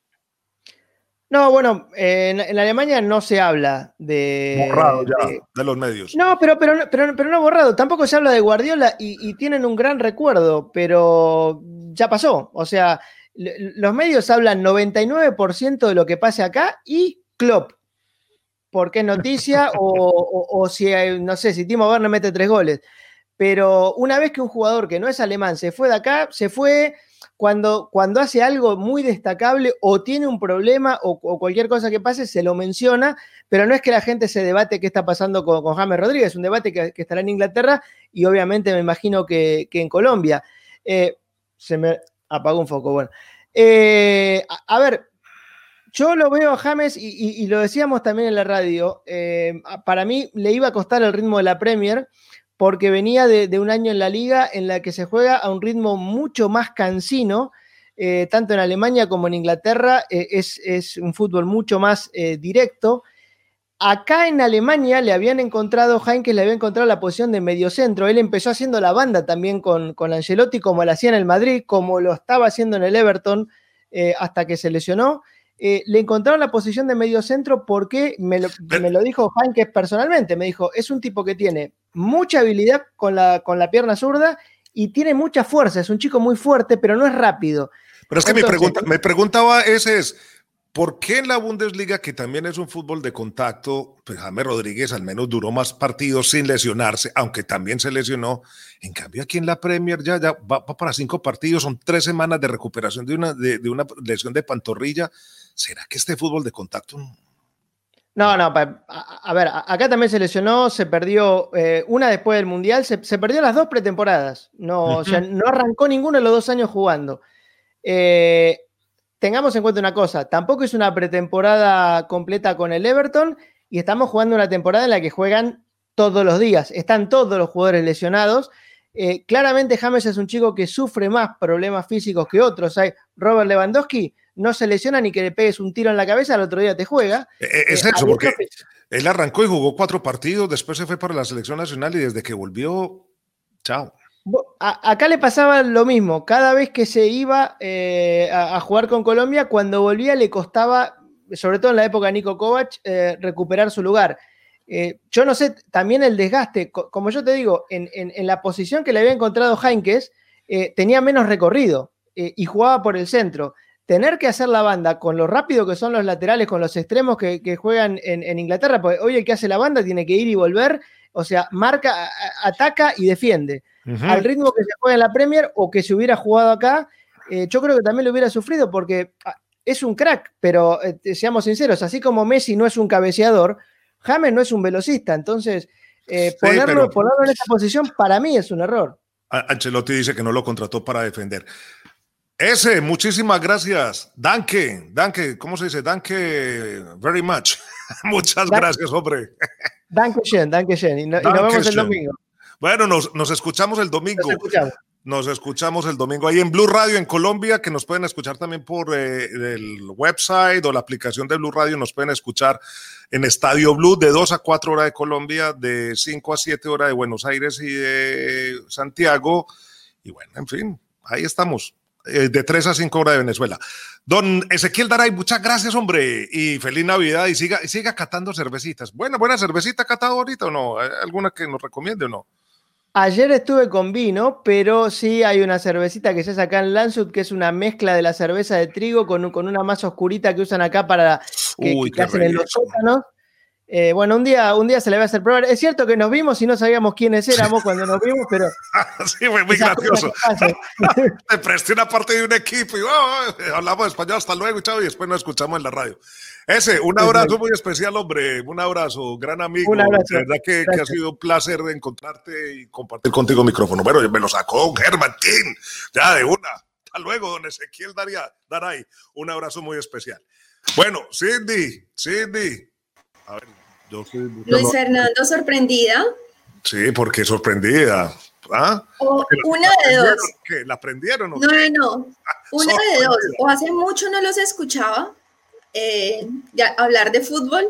No, bueno, en, Alemania no se habla de. Borrado ya, de, los medios. No, pero, pero, pero, pero, no borrado. Tampoco se habla de Guardiola y, tienen un gran recuerdo, pero ya pasó. O sea, los medios hablan 99% de lo que pase acá y Klopp. Porque es noticia [LAUGHS] o, o, si, no sé, si Timo Werner mete tres goles. Pero una vez que un jugador que no es alemán se fue de acá, se fue cuando, cuando hace algo muy destacable o tiene un problema o, cualquier cosa que pase, se lo menciona, pero no es que la gente se debate qué está pasando con, con James Rodríguez, es un debate que, estará en Inglaterra y obviamente me imagino que, en Colombia. Eh, se me apagó un foco, bueno. Eh, a, ver, yo lo veo a James y, lo decíamos también en la radio, eh, para mí le iba a costar el ritmo de la Premier porque venía de, un año en la liga en la que se juega a un ritmo mucho más cansino, eh, tanto en Alemania como en Inglaterra, eh, es, un fútbol mucho más directo. Acá en Alemania le habían encontrado, Heinke le había encontrado la posición de mediocentro. Él empezó haciendo la banda también con, con Angelotti, como lo hacía en el Madrid, como lo estaba haciendo en el Everton, hasta que se lesionó. Le encontraron la posición de mediocentro porque me lo, me lo dijo Heinke personalmente. Me dijo, es un tipo que tiene mucha habilidad con la, con la pierna zurda y tiene mucha fuerza. Es un chico muy fuerte, pero no es rápido. Pero es que mi pregunta, me preguntaba ese es, ¿por qué en la Bundesliga, que también es un fútbol de contacto, pues James Rodríguez al menos duró más partidos sin lesionarse, aunque también se lesionó? En cambio, aquí en la Premier ya, ya va, para cinco partidos, son tres semanas de recuperación de una, de, de una lesión de pantorrilla. ¿Será que este fútbol de contacto no, no, a, ver, acá también se lesionó, se perdió eh, una después del Mundial, se, perdió las dos pretemporadas, no, o sea, no arrancó ninguno de los dos años jugando. Eh, tengamos en cuenta una cosa, tampoco es una pretemporada completa con el Everton y estamos jugando una temporada en la que juegan todos los días, están todos los jugadores lesionados. Eh, claramente James es un chico que sufre más problemas físicos que otros. Hay Robert Lewandowski no se lesiona ni que le pegues un tiro en la cabeza, al otro día te juega. Eh, eh, es eso, porque él arrancó y jugó cuatro partidos, después se fue para la selección nacional y desde que volvió, chao. acá le pasaba lo mismo, cada vez que se iba eh, a, jugar con Colombia, cuando volvía le costaba, sobre todo en la época de Nico Kovac, recuperar su lugar. yo no sé, también el desgaste, como yo te digo, en, la posición que le había encontrado Heinkes, tenía menos recorrido y jugaba por el centro tener que hacer la banda con lo rápido que son los laterales, con los extremos que, juegan en, Inglaterra, porque hoy el que hace la banda tiene que ir y volver, o sea, marca, ataca y defiende. Al ritmo que se juega en la Premier o que se hubiera jugado acá, eh, yo creo que también lo hubiera sufrido porque ah, es un crack, pero eh, seamos sinceros, así como Messi no es un cabeceador, James no es un velocista, entonces eh, ponerlo, ponerlo en esa posición para mí es un error. Ancelotti dice que no lo contrató para defender. Ese, muchísimas gracias. Danke, danke, ¿cómo se dice? Danke very much. [LAUGHS] Muchas gracias, hombre. Danke schön, danke schön. Y, nos vemos el domingo. Bueno, nos, nos escuchamos el domingo. Nos escuchamos. el domingo ahí en Blue Radio en Colombia, que nos pueden escuchar también por eh, el website o la aplicación de Blue Radio. Nos pueden escuchar en Estadio Blue de 2 a 4 horas de Colombia, de 5 a 7 horas de Buenos Aires y de Santiago. Y bueno, en fin, ahí estamos. Eh, de 3 a 5 horas de Venezuela. Don Ezequiel Daray, muchas gracias, hombre, y feliz Navidad y siga, siga catando cervecitas. Buena, buena cervecita catado ahorita o no? ¿Alguna que nos recomiende o no? Ayer estuve con vino, pero sí hay una cervecita que se hace acá en Lansut, que es una mezcla de la cerveza de trigo con, con una masa oscurita que usan acá para que, que hacen en los sótanos. Eh, bueno, un día, un día se le va a hacer probar. Es cierto que nos vimos y no sabíamos quiénes éramos cuando nos vimos, pero. [LAUGHS] sí, fue muy gracioso. [LAUGHS] Te presté una parte de un equipo y oh, hablamos español hasta luego, chao, y después nos escuchamos en la radio. Ese, un abrazo muy especial, hombre. Un abrazo, gran amigo. Un abrazo. De verdad que, ha sido un placer encontrarte y compartir contigo el micrófono. Bueno, me lo sacó Germán Ya de una. Hasta luego, don Ezequiel Daría, Daray. Un abrazo muy especial. Bueno, Cindy, Cindy. A ver, Luis Fernando, sorprendida. Sí, porque sorprendida. ¿Ah? O una de dos. ¿Qué? ¿La aprendieron? no, no, no. Una de dos. O hace mucho no los escuchaba eh, hablar de fútbol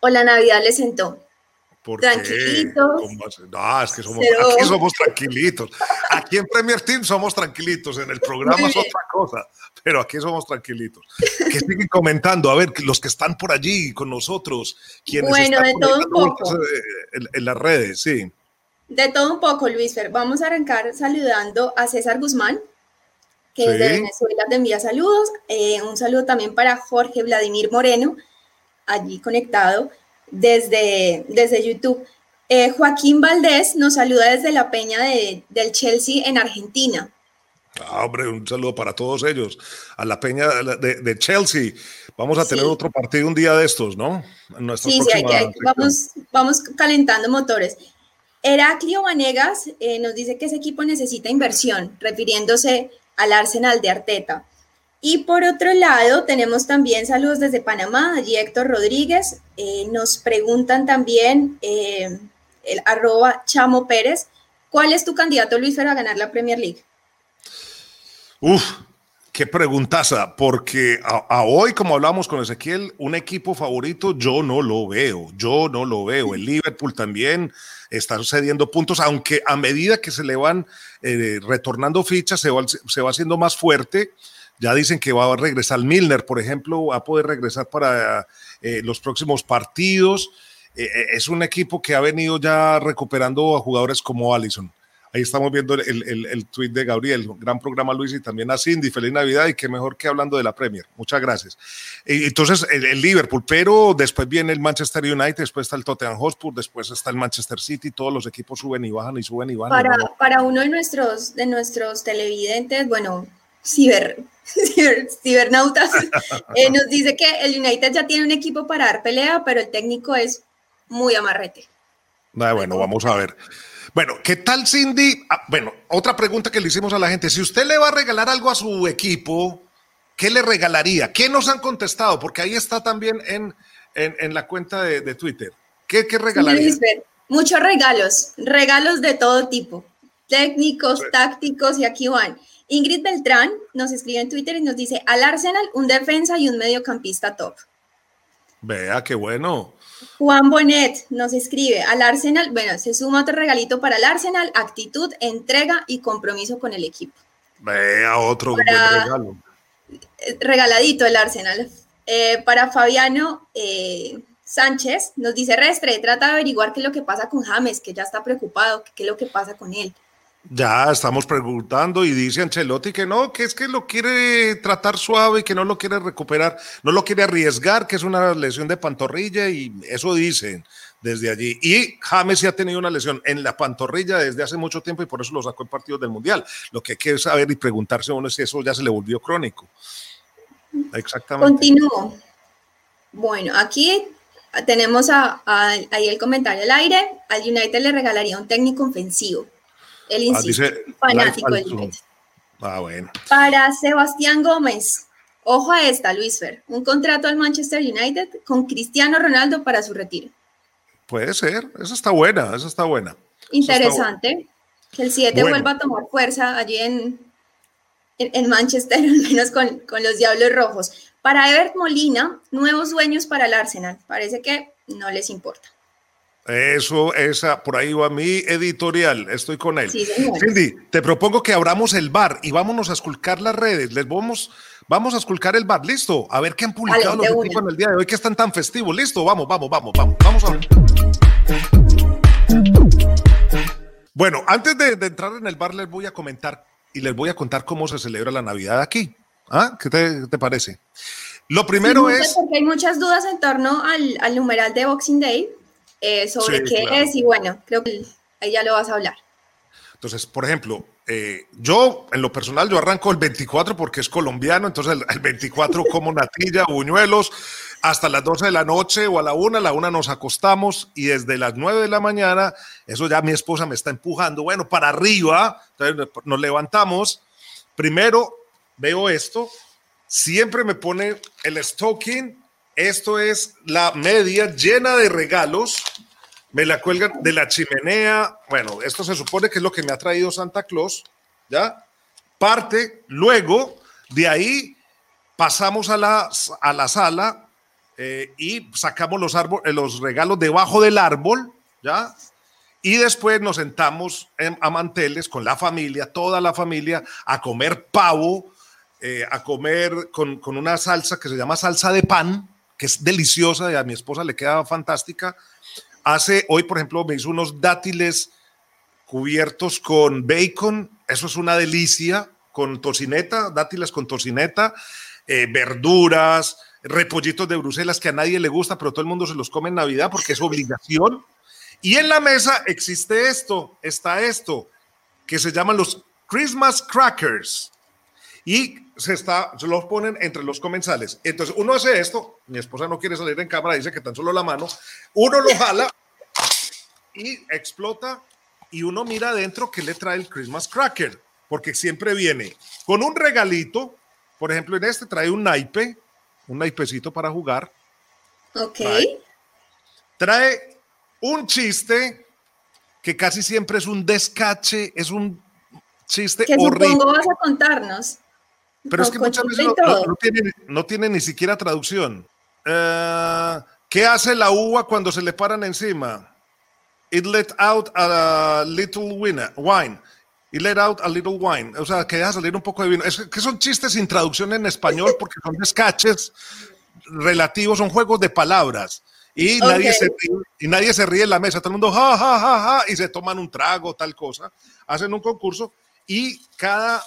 o la Navidad le sentó. Tranquilitos. No, es que somos, aquí somos tranquilitos. Aquí en Premier Team somos tranquilitos. En el programa es otra cosa, pero aquí somos tranquilitos. Que siguen comentando, a ver, los que están por allí con nosotros, quienes bueno, están de todo un poco. En, en, las redes, sí. De todo un poco, Luis Vamos a arrancar saludando a César Guzmán, que desde Venezuela te envía saludos. Eh, un saludo también para Jorge Vladimir Moreno, allí conectado desde, desde YouTube. Eh, Joaquín Valdés nos saluda desde la peña de, del Chelsea en Argentina. Ah, hombre, un saludo para todos ellos. A la peña de, de Chelsea. Vamos a tener otro partido un día de estos, ¿no? sí, sí, hay que, vamos, vamos calentando motores. Heraclio Vanegas eh, nos dice que ese equipo necesita inversión, refiriéndose al Arsenal de Arteta. Y por otro lado, tenemos también saludos desde Panamá, allí Héctor Rodríguez. Eh, nos preguntan también eh, el arroba Chamo Pérez, ¿cuál es tu candidato, Luis Fer, a ganar la Premier League? Uf, qué preguntaza, porque a, hoy, como hablamos con Ezequiel, un equipo favorito yo no lo veo, yo no lo veo. El Liverpool también está cediendo puntos, aunque a medida que se le van eh, retornando fichas, se va, se va haciendo más fuerte. Ya dicen que va a regresar Milner, por ejemplo, va a poder regresar para eh, los próximos partidos. Eh, es un equipo que ha venido ya recuperando a jugadores como Allison. Ahí estamos viendo el, el, el tweet de Gabriel. Gran programa, Luis, y también a Cindy. Feliz Navidad y qué mejor que hablando de la Premier. Muchas gracias. Entonces, el, Liverpool, pero después viene el Manchester United, después está el Tottenham Hotspur, después está el Manchester City. Todos los equipos suben y bajan y suben y bajan. Para, para uno de nuestros, de nuestros televidentes, bueno, [LAUGHS] ciber, cibernautas, [LAUGHS] eh, nos dice que el United ya tiene un equipo para dar pelea, pero el técnico es muy amarrete. Ah, bueno, vamos a ver. Bueno, ¿qué tal Cindy? Ah, bueno, otra pregunta que le hicimos a la gente. Si usted le va a regalar algo a su equipo, ¿qué le regalaría? ¿Qué nos han contestado? Porque ahí está también en, en, la cuenta de, Twitter. ¿Qué, qué regalaría? muchos regalos, regalos de todo tipo, técnicos, tácticos y aquí van. Ingrid Beltrán nos escribe en Twitter y nos dice, al Arsenal un defensa y un mediocampista top. Vea, qué bueno. Juan Bonet nos escribe al Arsenal, bueno, se suma otro regalito para el Arsenal, actitud, entrega y compromiso con el equipo. Vea, otro regalo. Eh, regaladito el Arsenal. Eh, para Fabiano eh, Sánchez, nos dice Restre, trata de averiguar qué es lo que pasa con James, que ya está preocupado, qué es lo que pasa con él. Ya estamos preguntando y dice Ancelotti que no, que es que lo quiere tratar suave y que no lo quiere recuperar, no lo quiere arriesgar, que es una lesión de pantorrilla y eso dicen desde allí. Y James ya ha tenido una lesión en la pantorrilla desde hace mucho tiempo y por eso lo sacó en partidos del Mundial. Lo que hay que saber y preguntarse uno es si eso ya se le volvió crónico. Exactamente. Continúo. Bueno, aquí tenemos a, ahí el comentario al aire. Al United le regalaría un técnico ofensivo el ah, fanático del Ah, bueno. Para Sebastián Gómez, ojo a esta, Luis Fer, un contrato al Manchester United con Cristiano Ronaldo para su retiro. Puede ser, esa está buena, esa está buena. Interesante que el 7 vuelva a tomar fuerza allí en, en, Manchester, [LAUGHS] al menos con, con, los Diablos Rojos. Para Ebert Molina, nuevos dueños para el Arsenal. Parece que no les importa. Eso, esa, por ahí va mi editorial, estoy con él. Cindy, te propongo que abramos el bar y vámonos a esculcar las redes. Les vamos, vamos a esculcar el bar, listo. A ver qué han publicado los equipos en el día de hoy que están tan festivos. Listo, vamos, vamos, vamos, vamos, vamos a Bueno, antes de, entrar en el bar, les voy a comentar y les voy a contar cómo se celebra la Navidad aquí. ¿Ah? ¿Qué te, parece? Lo primero es. Porque hay muchas dudas en torno al, al numeral de Boxing Day eh, sobre qué es y bueno, creo que ahí ya lo vas a hablar. Entonces, por ejemplo, eh, yo en lo personal yo arranco el 24 porque es colombiano, entonces el, 24 [LAUGHS] como natilla, buñuelos, hasta las 12 de la noche o a la 1, a la 1 nos acostamos y desde las 9 de la mañana, eso ya mi esposa me está empujando, bueno, para arriba, entonces nos levantamos, primero veo esto, siempre me pone el stocking esto es la media llena de regalos. Me la cuelgan de la chimenea. Bueno, esto se supone que es lo que me ha traído Santa Claus. ¿Ya? Parte. Luego, de ahí pasamos a la, a la sala eh, y sacamos los, los regalos debajo del árbol. ¿Ya? Y después nos sentamos a manteles con la familia, toda la familia, a comer pavo, eh, a comer con, con, una salsa que se llama salsa de pan, que es deliciosa y a mi esposa le queda fantástica. Hace, hoy por ejemplo, me hizo unos dátiles cubiertos con bacon, eso es una delicia, con tocineta, dátiles con tocineta, eh, verduras, repollitos de Bruselas que a nadie le gusta, pero todo el mundo se los come en Navidad porque es obligación. Y en la mesa existe esto, está esto, que se llaman los Christmas crackers. Y se, está, se los ponen entre los comensales. Entonces uno hace esto, mi esposa no quiere salir en cámara, dice que tan solo la mano, uno lo jala y explota y uno mira adentro que le trae el Christmas Cracker, porque siempre viene con un regalito, por ejemplo en este trae un naipe, un naipecito para jugar. Ok. Trae, un chiste que casi siempre es un descache, es un chiste que horrible. Supongo vas a contarnos. Pero es que muchas veces no, tiene, ni siquiera traducción. Eh, ¿Qué hace la uva cuando se le paran encima? It let out a little wine. It let out a little wine. O sea, que deja salir un poco de vino. Es que son chistes sin traducción en español [LAUGHS] porque son descaches relativos, son juegos de palabras. Y, nadie se, y nadie se ríe en la mesa. Todo el mundo, ja, ja, ja, ja, y se toman un trago, tal cosa. Hacen un concurso y cada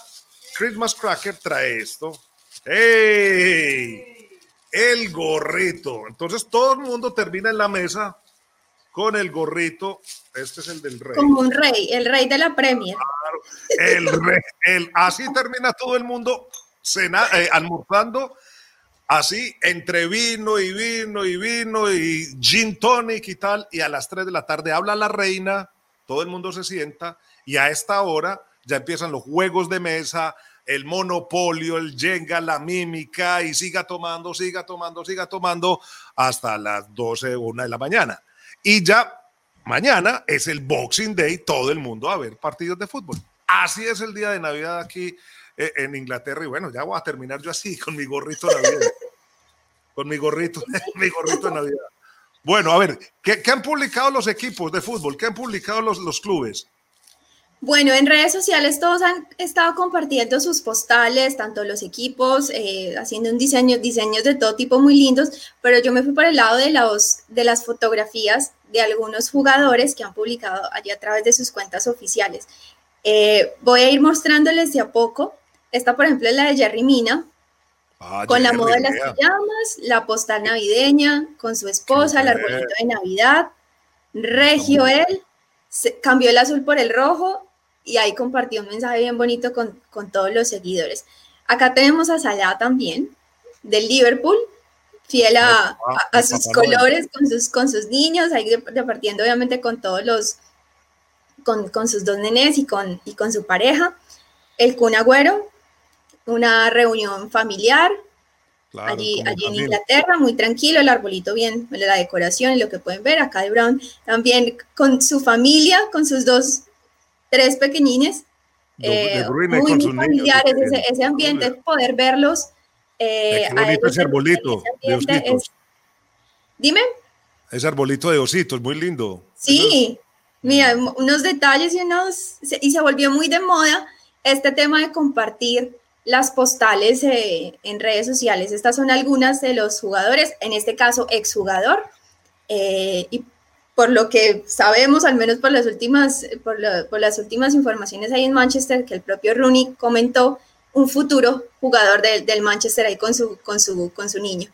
Christmas Cracker trae esto. ¡Ey! El gorrito. Entonces todo el mundo termina en la mesa con el gorrito. Este es el del rey. Como un rey, el rey de la Premier. el rey, el, así termina todo el mundo cena, eh, almorzando. Así, entre vino y vino y vino y gin tonic y tal. Y a las 3 de la tarde habla la reina, todo el mundo se sienta. Y a esta hora ya empiezan los juegos de mesa, el monopolio, el jenga, la mímica y siga tomando, siga tomando, siga tomando hasta las 12, una de la mañana. Y ya mañana es el Boxing Day, todo el mundo a ver partidos de fútbol. Así es el día de Navidad aquí eh, en Inglaterra y bueno, ya voy a terminar yo así con mi gorrito de Navidad. con mi gorrito, [LAUGHS] mi gorrito de Navidad. Bueno, a ver, ¿qué, han publicado los equipos de fútbol? ¿Qué han publicado los, los clubes? Bueno, en redes sociales todos han estado compartiendo sus postales, tanto los equipos, eh, haciendo un diseño, diseños de todo tipo muy lindos, pero yo me fui por el lado de, los, de las fotografías de algunos jugadores que han publicado allí a través de sus cuentas oficiales. Eh, voy a ir mostrándoles de a poco. Esta, por ejemplo, es la de Jerry Mina, ah, con la moda de las pijamas, la postal navideña, con su esposa, el arbolito de Navidad, Regio él, cambió el azul por el rojo y ahí compartió un mensaje bien bonito con, todos los seguidores. Acá tenemos a Salah también, del Liverpool, fiel a, sus colores, con sus, con sus niños, ahí repartiendo obviamente con todos los, con, sus dos nenes y con, y con su pareja. El Kun Agüero, una reunión familiar. allí, allí en Inglaterra, muy tranquilo, el arbolito bien, la decoración lo que pueden ver acá de Brown, también con su familia, con sus dos, tres pequeñines, eh, muy, familiares, ese, ambiente, poder verlos. Eh, ese arbolito de ositos. Dime. Ese arbolito de ositos, muy lindo. Sí, mira, unos detalles y unos, y se volvió muy de moda este tema de compartir las postales eh, en redes sociales. Estas son algunas de los jugadores, en este caso exjugador, eh, y por lo que sabemos, al menos por las últimas, por, las últimas informaciones ahí en Manchester, que el propio Rooney comentó, un futuro jugador del Manchester ahí con su, con su, con su niño.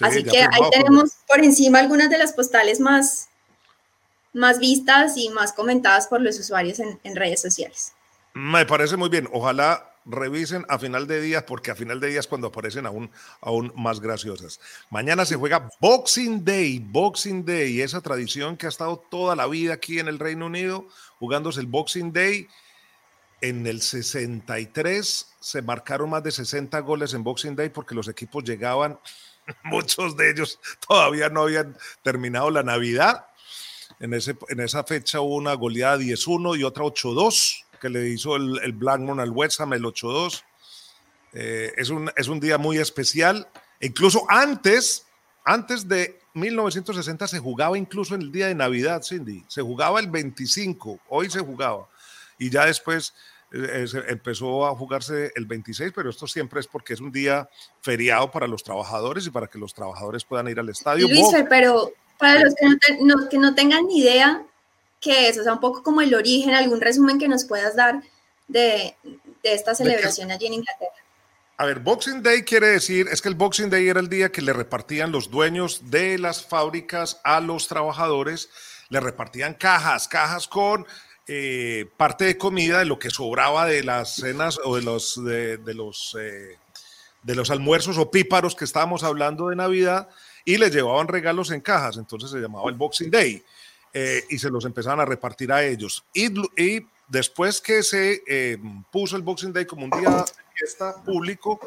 Así que ahí tenemos por encima algunas de las postales más, más vistas y más comentadas por los usuarios en, en redes sociales. Me parece muy bien. Ojalá revisen a final de días, porque a final de días cuando aparecen aún, aún más graciosas. Mañana se juega Boxing Day, Boxing Day, esa tradición que ha estado toda la vida aquí en el Reino Unido, jugándose el Boxing Day. En el 63 se marcaron más de 60 goles en Boxing Day porque los equipos llegaban, [LAUGHS] muchos de ellos todavía no habían terminado la Navidad. En, ese, en esa fecha hubo una goleada 10-1 y otra 8-2 que le hizo el, el Blackmon al West Ham, el 8-2. Eh, es, un, es un día muy especial. Incluso antes, antes de 1960 se jugaba incluso en el día de Navidad, Cindy. Se jugaba el 25, hoy se jugaba. Y ya después eh, empezó a jugarse el 26, pero esto siempre es porque es un día feriado para los trabajadores y para que los trabajadores puedan ir al estadio. Luis, pero para los que no, que no tengan ni idea, qué es, o sea, un poco como el origen, algún resumen que nos puedas dar de, esta celebración allí en Inglaterra. A ver, Boxing Day quiere decir, es que el Boxing Day era el día que le repartían los dueños de las fábricas a los trabajadores, le repartían cajas, cajas con eh, parte de comida de lo que sobraba de las cenas o de los, de, los, eh, de los almuerzos o píparos que estábamos hablando de Navidad y les llevaban regalos en cajas, entonces se llamaba el Boxing Day. Eh, y se los empezaron a repartir a ellos. Y, después que se eh, puso el Boxing Day como un día fiesta público,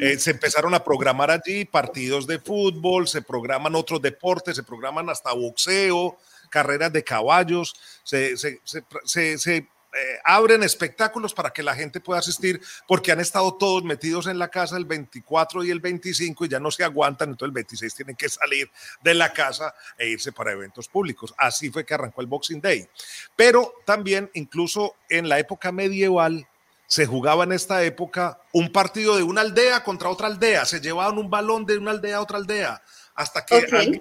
eh, se empezaron a programar allí partidos de fútbol, se programan otros deportes, se programan hasta boxeo, carreras de caballos, se, se, se eh, abren espectáculos para que la gente pueda asistir, porque han estado todos metidos en la casa el 24 y el 25 y ya no se aguantan, entonces el 26 tienen que salir de la casa e irse para eventos públicos. Así fue que arrancó el Boxing Day. Pero también, incluso en la época medieval, se jugaba en esta época un partido de una aldea contra otra aldea, se llevaban un balón de una aldea a otra aldea, hasta que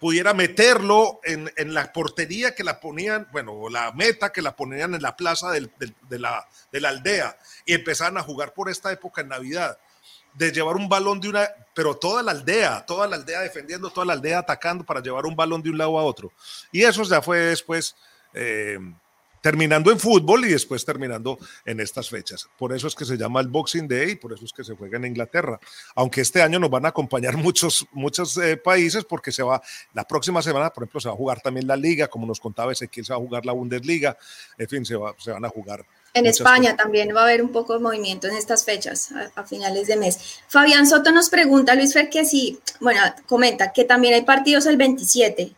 pudiera meterlo en, la portería que la ponían, bueno, la meta que la ponían en la plaza de, la, de la aldea y empezaban a jugar por esta época en Navidad, de llevar un balón de una, pero toda la aldea, toda la aldea defendiendo, toda la aldea atacando para llevar un balón de un lado a otro. Y eso ya fue después eh, terminando en fútbol y después terminando en estas fechas. Por eso es que se llama el Boxing Day y por eso es que se juega en Inglaterra. Aunque este año nos van a acompañar [LAUGHS] muchos, muchos eh, países porque se va, la próxima semana, por ejemplo, se va a jugar también la liga, como nos contaba Ezequiel, se va a jugar la Bundesliga, en fin, se, va, se van a jugar. En España también va a haber un poco de movimiento en estas fechas, a, finales de mes. Fabián Soto nos pregunta, Luis Fer, que sí, bueno, comenta que también hay partidos el 27.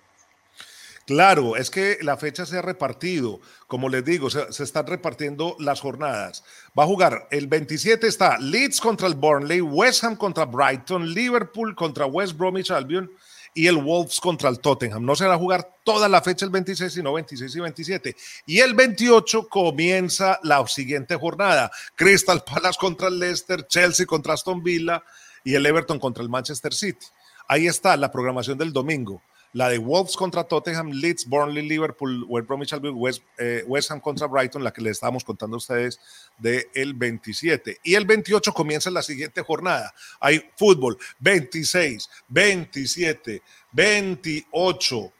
Claro, es que la fecha se ha repartido, como les digo, se, están repartiendo las jornadas. Va a jugar el 27 está Leeds contra el Burnley, West Ham contra Brighton, Liverpool contra West Bromwich Albion y el Wolves contra el Tottenham. No se va a jugar toda la fecha el 26, sino 26 y 27. Y el 28 comienza la siguiente jornada. Crystal Palace contra el Leicester, Chelsea contra Aston Villa y el Everton contra el Manchester City. Ahí está la programación del domingo la de Wolves contra Tottenham, Leeds, Burnley, Liverpool, West Bromwich Albion, West, eh, West, Ham contra Brighton, la que les estábamos contando a ustedes del el 27. Y el 28 comienza la siguiente jornada. Hay fútbol 26, 27, 28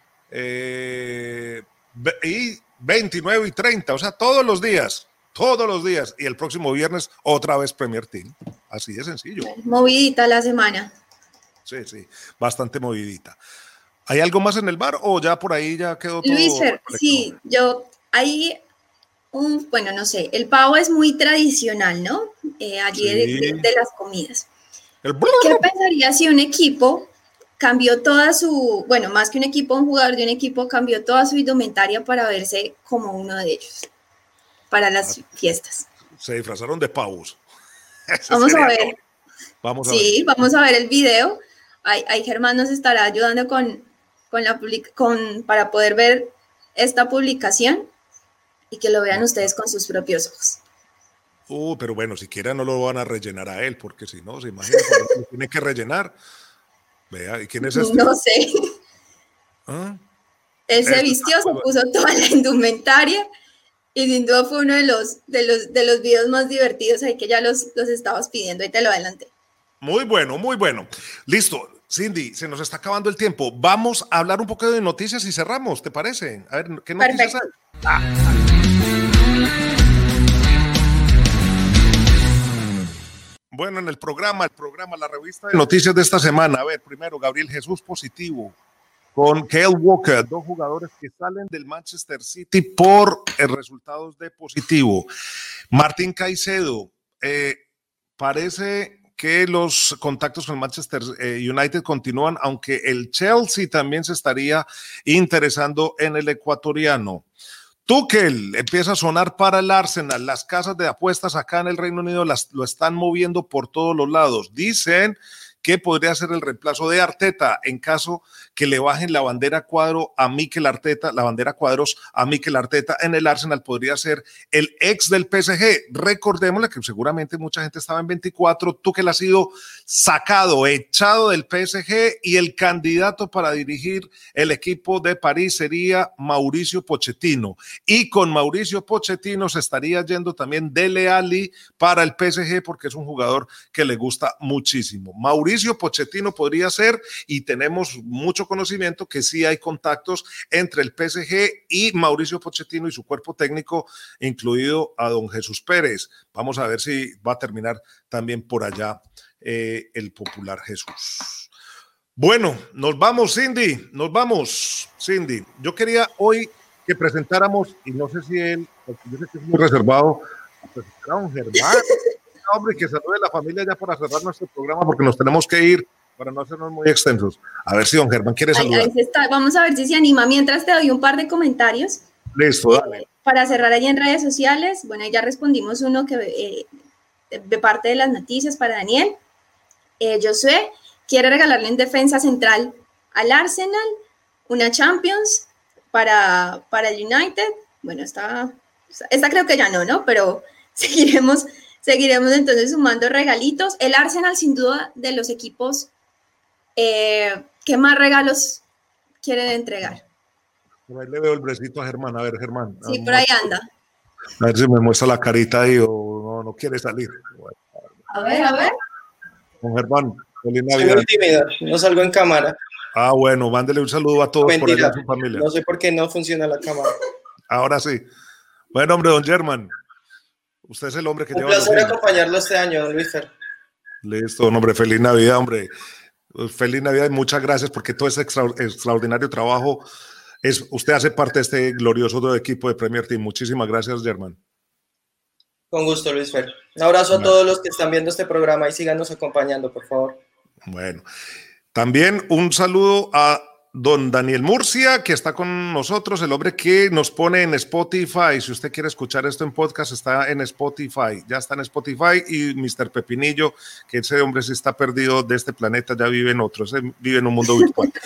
y 29 y 30, o sea, todos los días. Todos los días. Y el próximo viernes otra vez Premier Team. Así de sencillo. Movidita la semana. Sí, sí, bastante movidita. ¿Hay algo más en el bar o ya por ahí ya quedó todo? Luis, sí, yo hay un, bueno, no sé, el pavo es muy tradicional, ¿no? Eh, allí de, las comidas. ¿Qué pensaría si un equipo cambió toda su, bueno, más que un equipo, un jugador de un equipo cambió toda su indumentaria para verse como uno de ellos, para las ah. fiestas? Se disfrazaron de pavos. [LAUGHS] Vamos a ver. Vamos a sí, vamos a ver el video. Ahí, Germán nos estará ayudando con, con la con, para poder ver esta publicación y que lo vean ustedes con sus propios ojos. Uh, pero bueno, siquiera no lo van a rellenar a él, porque si no, se imagina que tiene que rellenar. Vea, ¿y quién es este? No sé. ¿Ah? Él se vistió, se puso toda la indumentaria y sin duda fue uno de los, de los, de los videos más divertidos ahí que ya los, los estabas pidiendo y te lo adelanté. Muy bueno, muy bueno. Listo. Cindy, se nos está acabando el tiempo. Vamos a hablar un poco de noticias y cerramos, ¿te parece? A ver, ¿qué noticias hay? Ah. Bueno, en el programa, el programa, la revista de noticias de esta semana. A ver, primero, Gabriel Jesús positivo con Kale Walker, dos jugadores que salen del Manchester City por resultados de positivo. Martín Caicedo, eh, parece que los contactos con Manchester eh, United continúan, aunque el Chelsea también se estaría interesando en el ecuatoriano. Tuchel empieza a sonar para el Arsenal. Las casas de apuestas acá en el Reino Unido las, lo están moviendo por todos los lados. Dicen que podría ser el reemplazo de Arteta en caso que le bajen la bandera cuadro a Mikel Arteta, la bandera cuadros a Mikel Arteta en el Arsenal podría ser el ex del PSG. Recordémosle que seguramente mucha gente estaba en 24, tú que le ha sido sacado, echado del PSG y el candidato para dirigir el equipo de París sería Mauricio Pochettino. Y con Mauricio Pochettino se estaría yendo también Dele Ali para el PSG porque es un jugador que le gusta muchísimo. Mauricio Pochettino podría ser y tenemos mucho conocimiento que sí hay contactos entre el PSG y Mauricio Pochettino y su cuerpo técnico, incluido a don Jesús Pérez. Vamos a ver si va a terminar también por allá eh, el popular Jesús. Bueno, nos vamos, Cindy, nos vamos, Cindy. Yo quería hoy que presentáramos, y no sé si él, porque yo sé que es muy reservado, a un Germán, [LAUGHS] hombre, que salude la familia ya para cerrar nuestro programa, porque nos tenemos que ir para no hacernos muy extensos. A ver si don Germán quiere saludar. Vamos a ver si se anima. Mientras te doy un par de comentarios. Listo, dale. Para cerrar ahí en redes sociales, bueno, ya respondimos uno que eh, de parte de las noticias para Daniel. Eh, Josué quiere regalarle en defensa central al Arsenal, una Champions para, para el United. Bueno, está, esta creo que ya no, ¿no? Pero [LAUGHS] seguiremos, seguiremos entonces sumando regalitos. El Arsenal, sin duda, de los equipos eh, ¿Qué más regalos quiere entregar? Por ahí le veo el brecito a Germán. A ver, Germán. Sí, por ahí anda. A ver si me muestra la carita ahí o no, quiere salir. A ver, a ver. Con Germán, feliz Navidad. Soy tímida, no salgo en cámara. Ah, bueno, mándele un saludo a todos por allá a su familia. No sé por qué no funciona la cámara. Ahora sí. Bueno, hombre, don Germán. Usted es el hombre que Un lleva. Un placer acompañarlo este año, don Luis Fer. Listo, hombre, feliz Navidad, hombre. Feliz Navidad y muchas gracias porque todo ese extraordinario trabajo es, usted hace parte de este glorioso equipo de Premier Team. Muchísimas gracias, Germán. Con gusto, Luis Fer. Un abrazo a todos los que están viendo este programa y síganos acompañando, por favor. Bueno, también un saludo a don Daniel Murcia, que está con nosotros, el hombre que nos pone en Spotify. Si usted quiere escuchar esto en podcast, está en Spotify. Ya está en Spotify. Y Mr. Pepinillo, que ese hombre sí está perdido de este planeta, ya vive en otro, vive en un mundo virtual. [LAUGHS]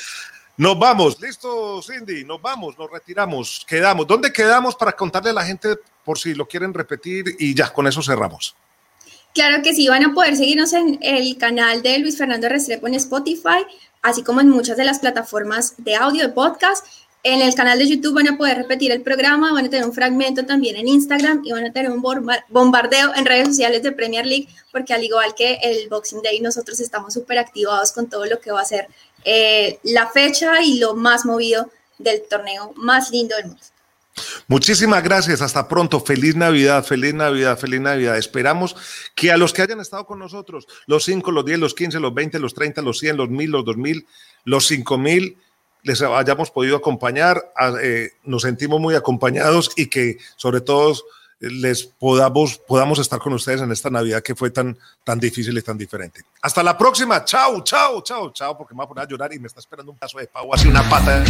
Nos vamos, listo, Cindy, nos vamos, nos retiramos, quedamos. ¿Dónde quedamos para contarle a la gente por si lo quieren repetir? Y ya, con eso cerramos. Claro que sí, van a poder seguirnos en el canal de Luis Fernando Restrepo en Spotify así como en muchas de las plataformas de audio, de podcast. En el canal de YouTube van a poder repetir el programa, van a tener un fragmento también en Instagram y van a tener un bombardeo en redes sociales de Premier League, porque al igual que el Boxing Day, nosotros estamos súper activados con todo lo que va a ser eh, la fecha y lo más movido del torneo más lindo del mundo. Muchísimas gracias, hasta pronto, feliz Navidad, feliz Navidad, feliz Navidad. Esperamos que a los que hayan estado con nosotros, los 5, los 10, los 15, los 20, los 30, los 100, los 1000, los 2000, los 5000, les hayamos podido acompañar, eh, nos sentimos muy acompañados y que sobre todo les podamos, podamos estar con ustedes en esta Navidad que fue tan, tan difícil y tan diferente. Hasta la próxima. Chao, chao, chao, chao, porque me voy a poner a llorar y me está esperando un paso de pavo, así una pata.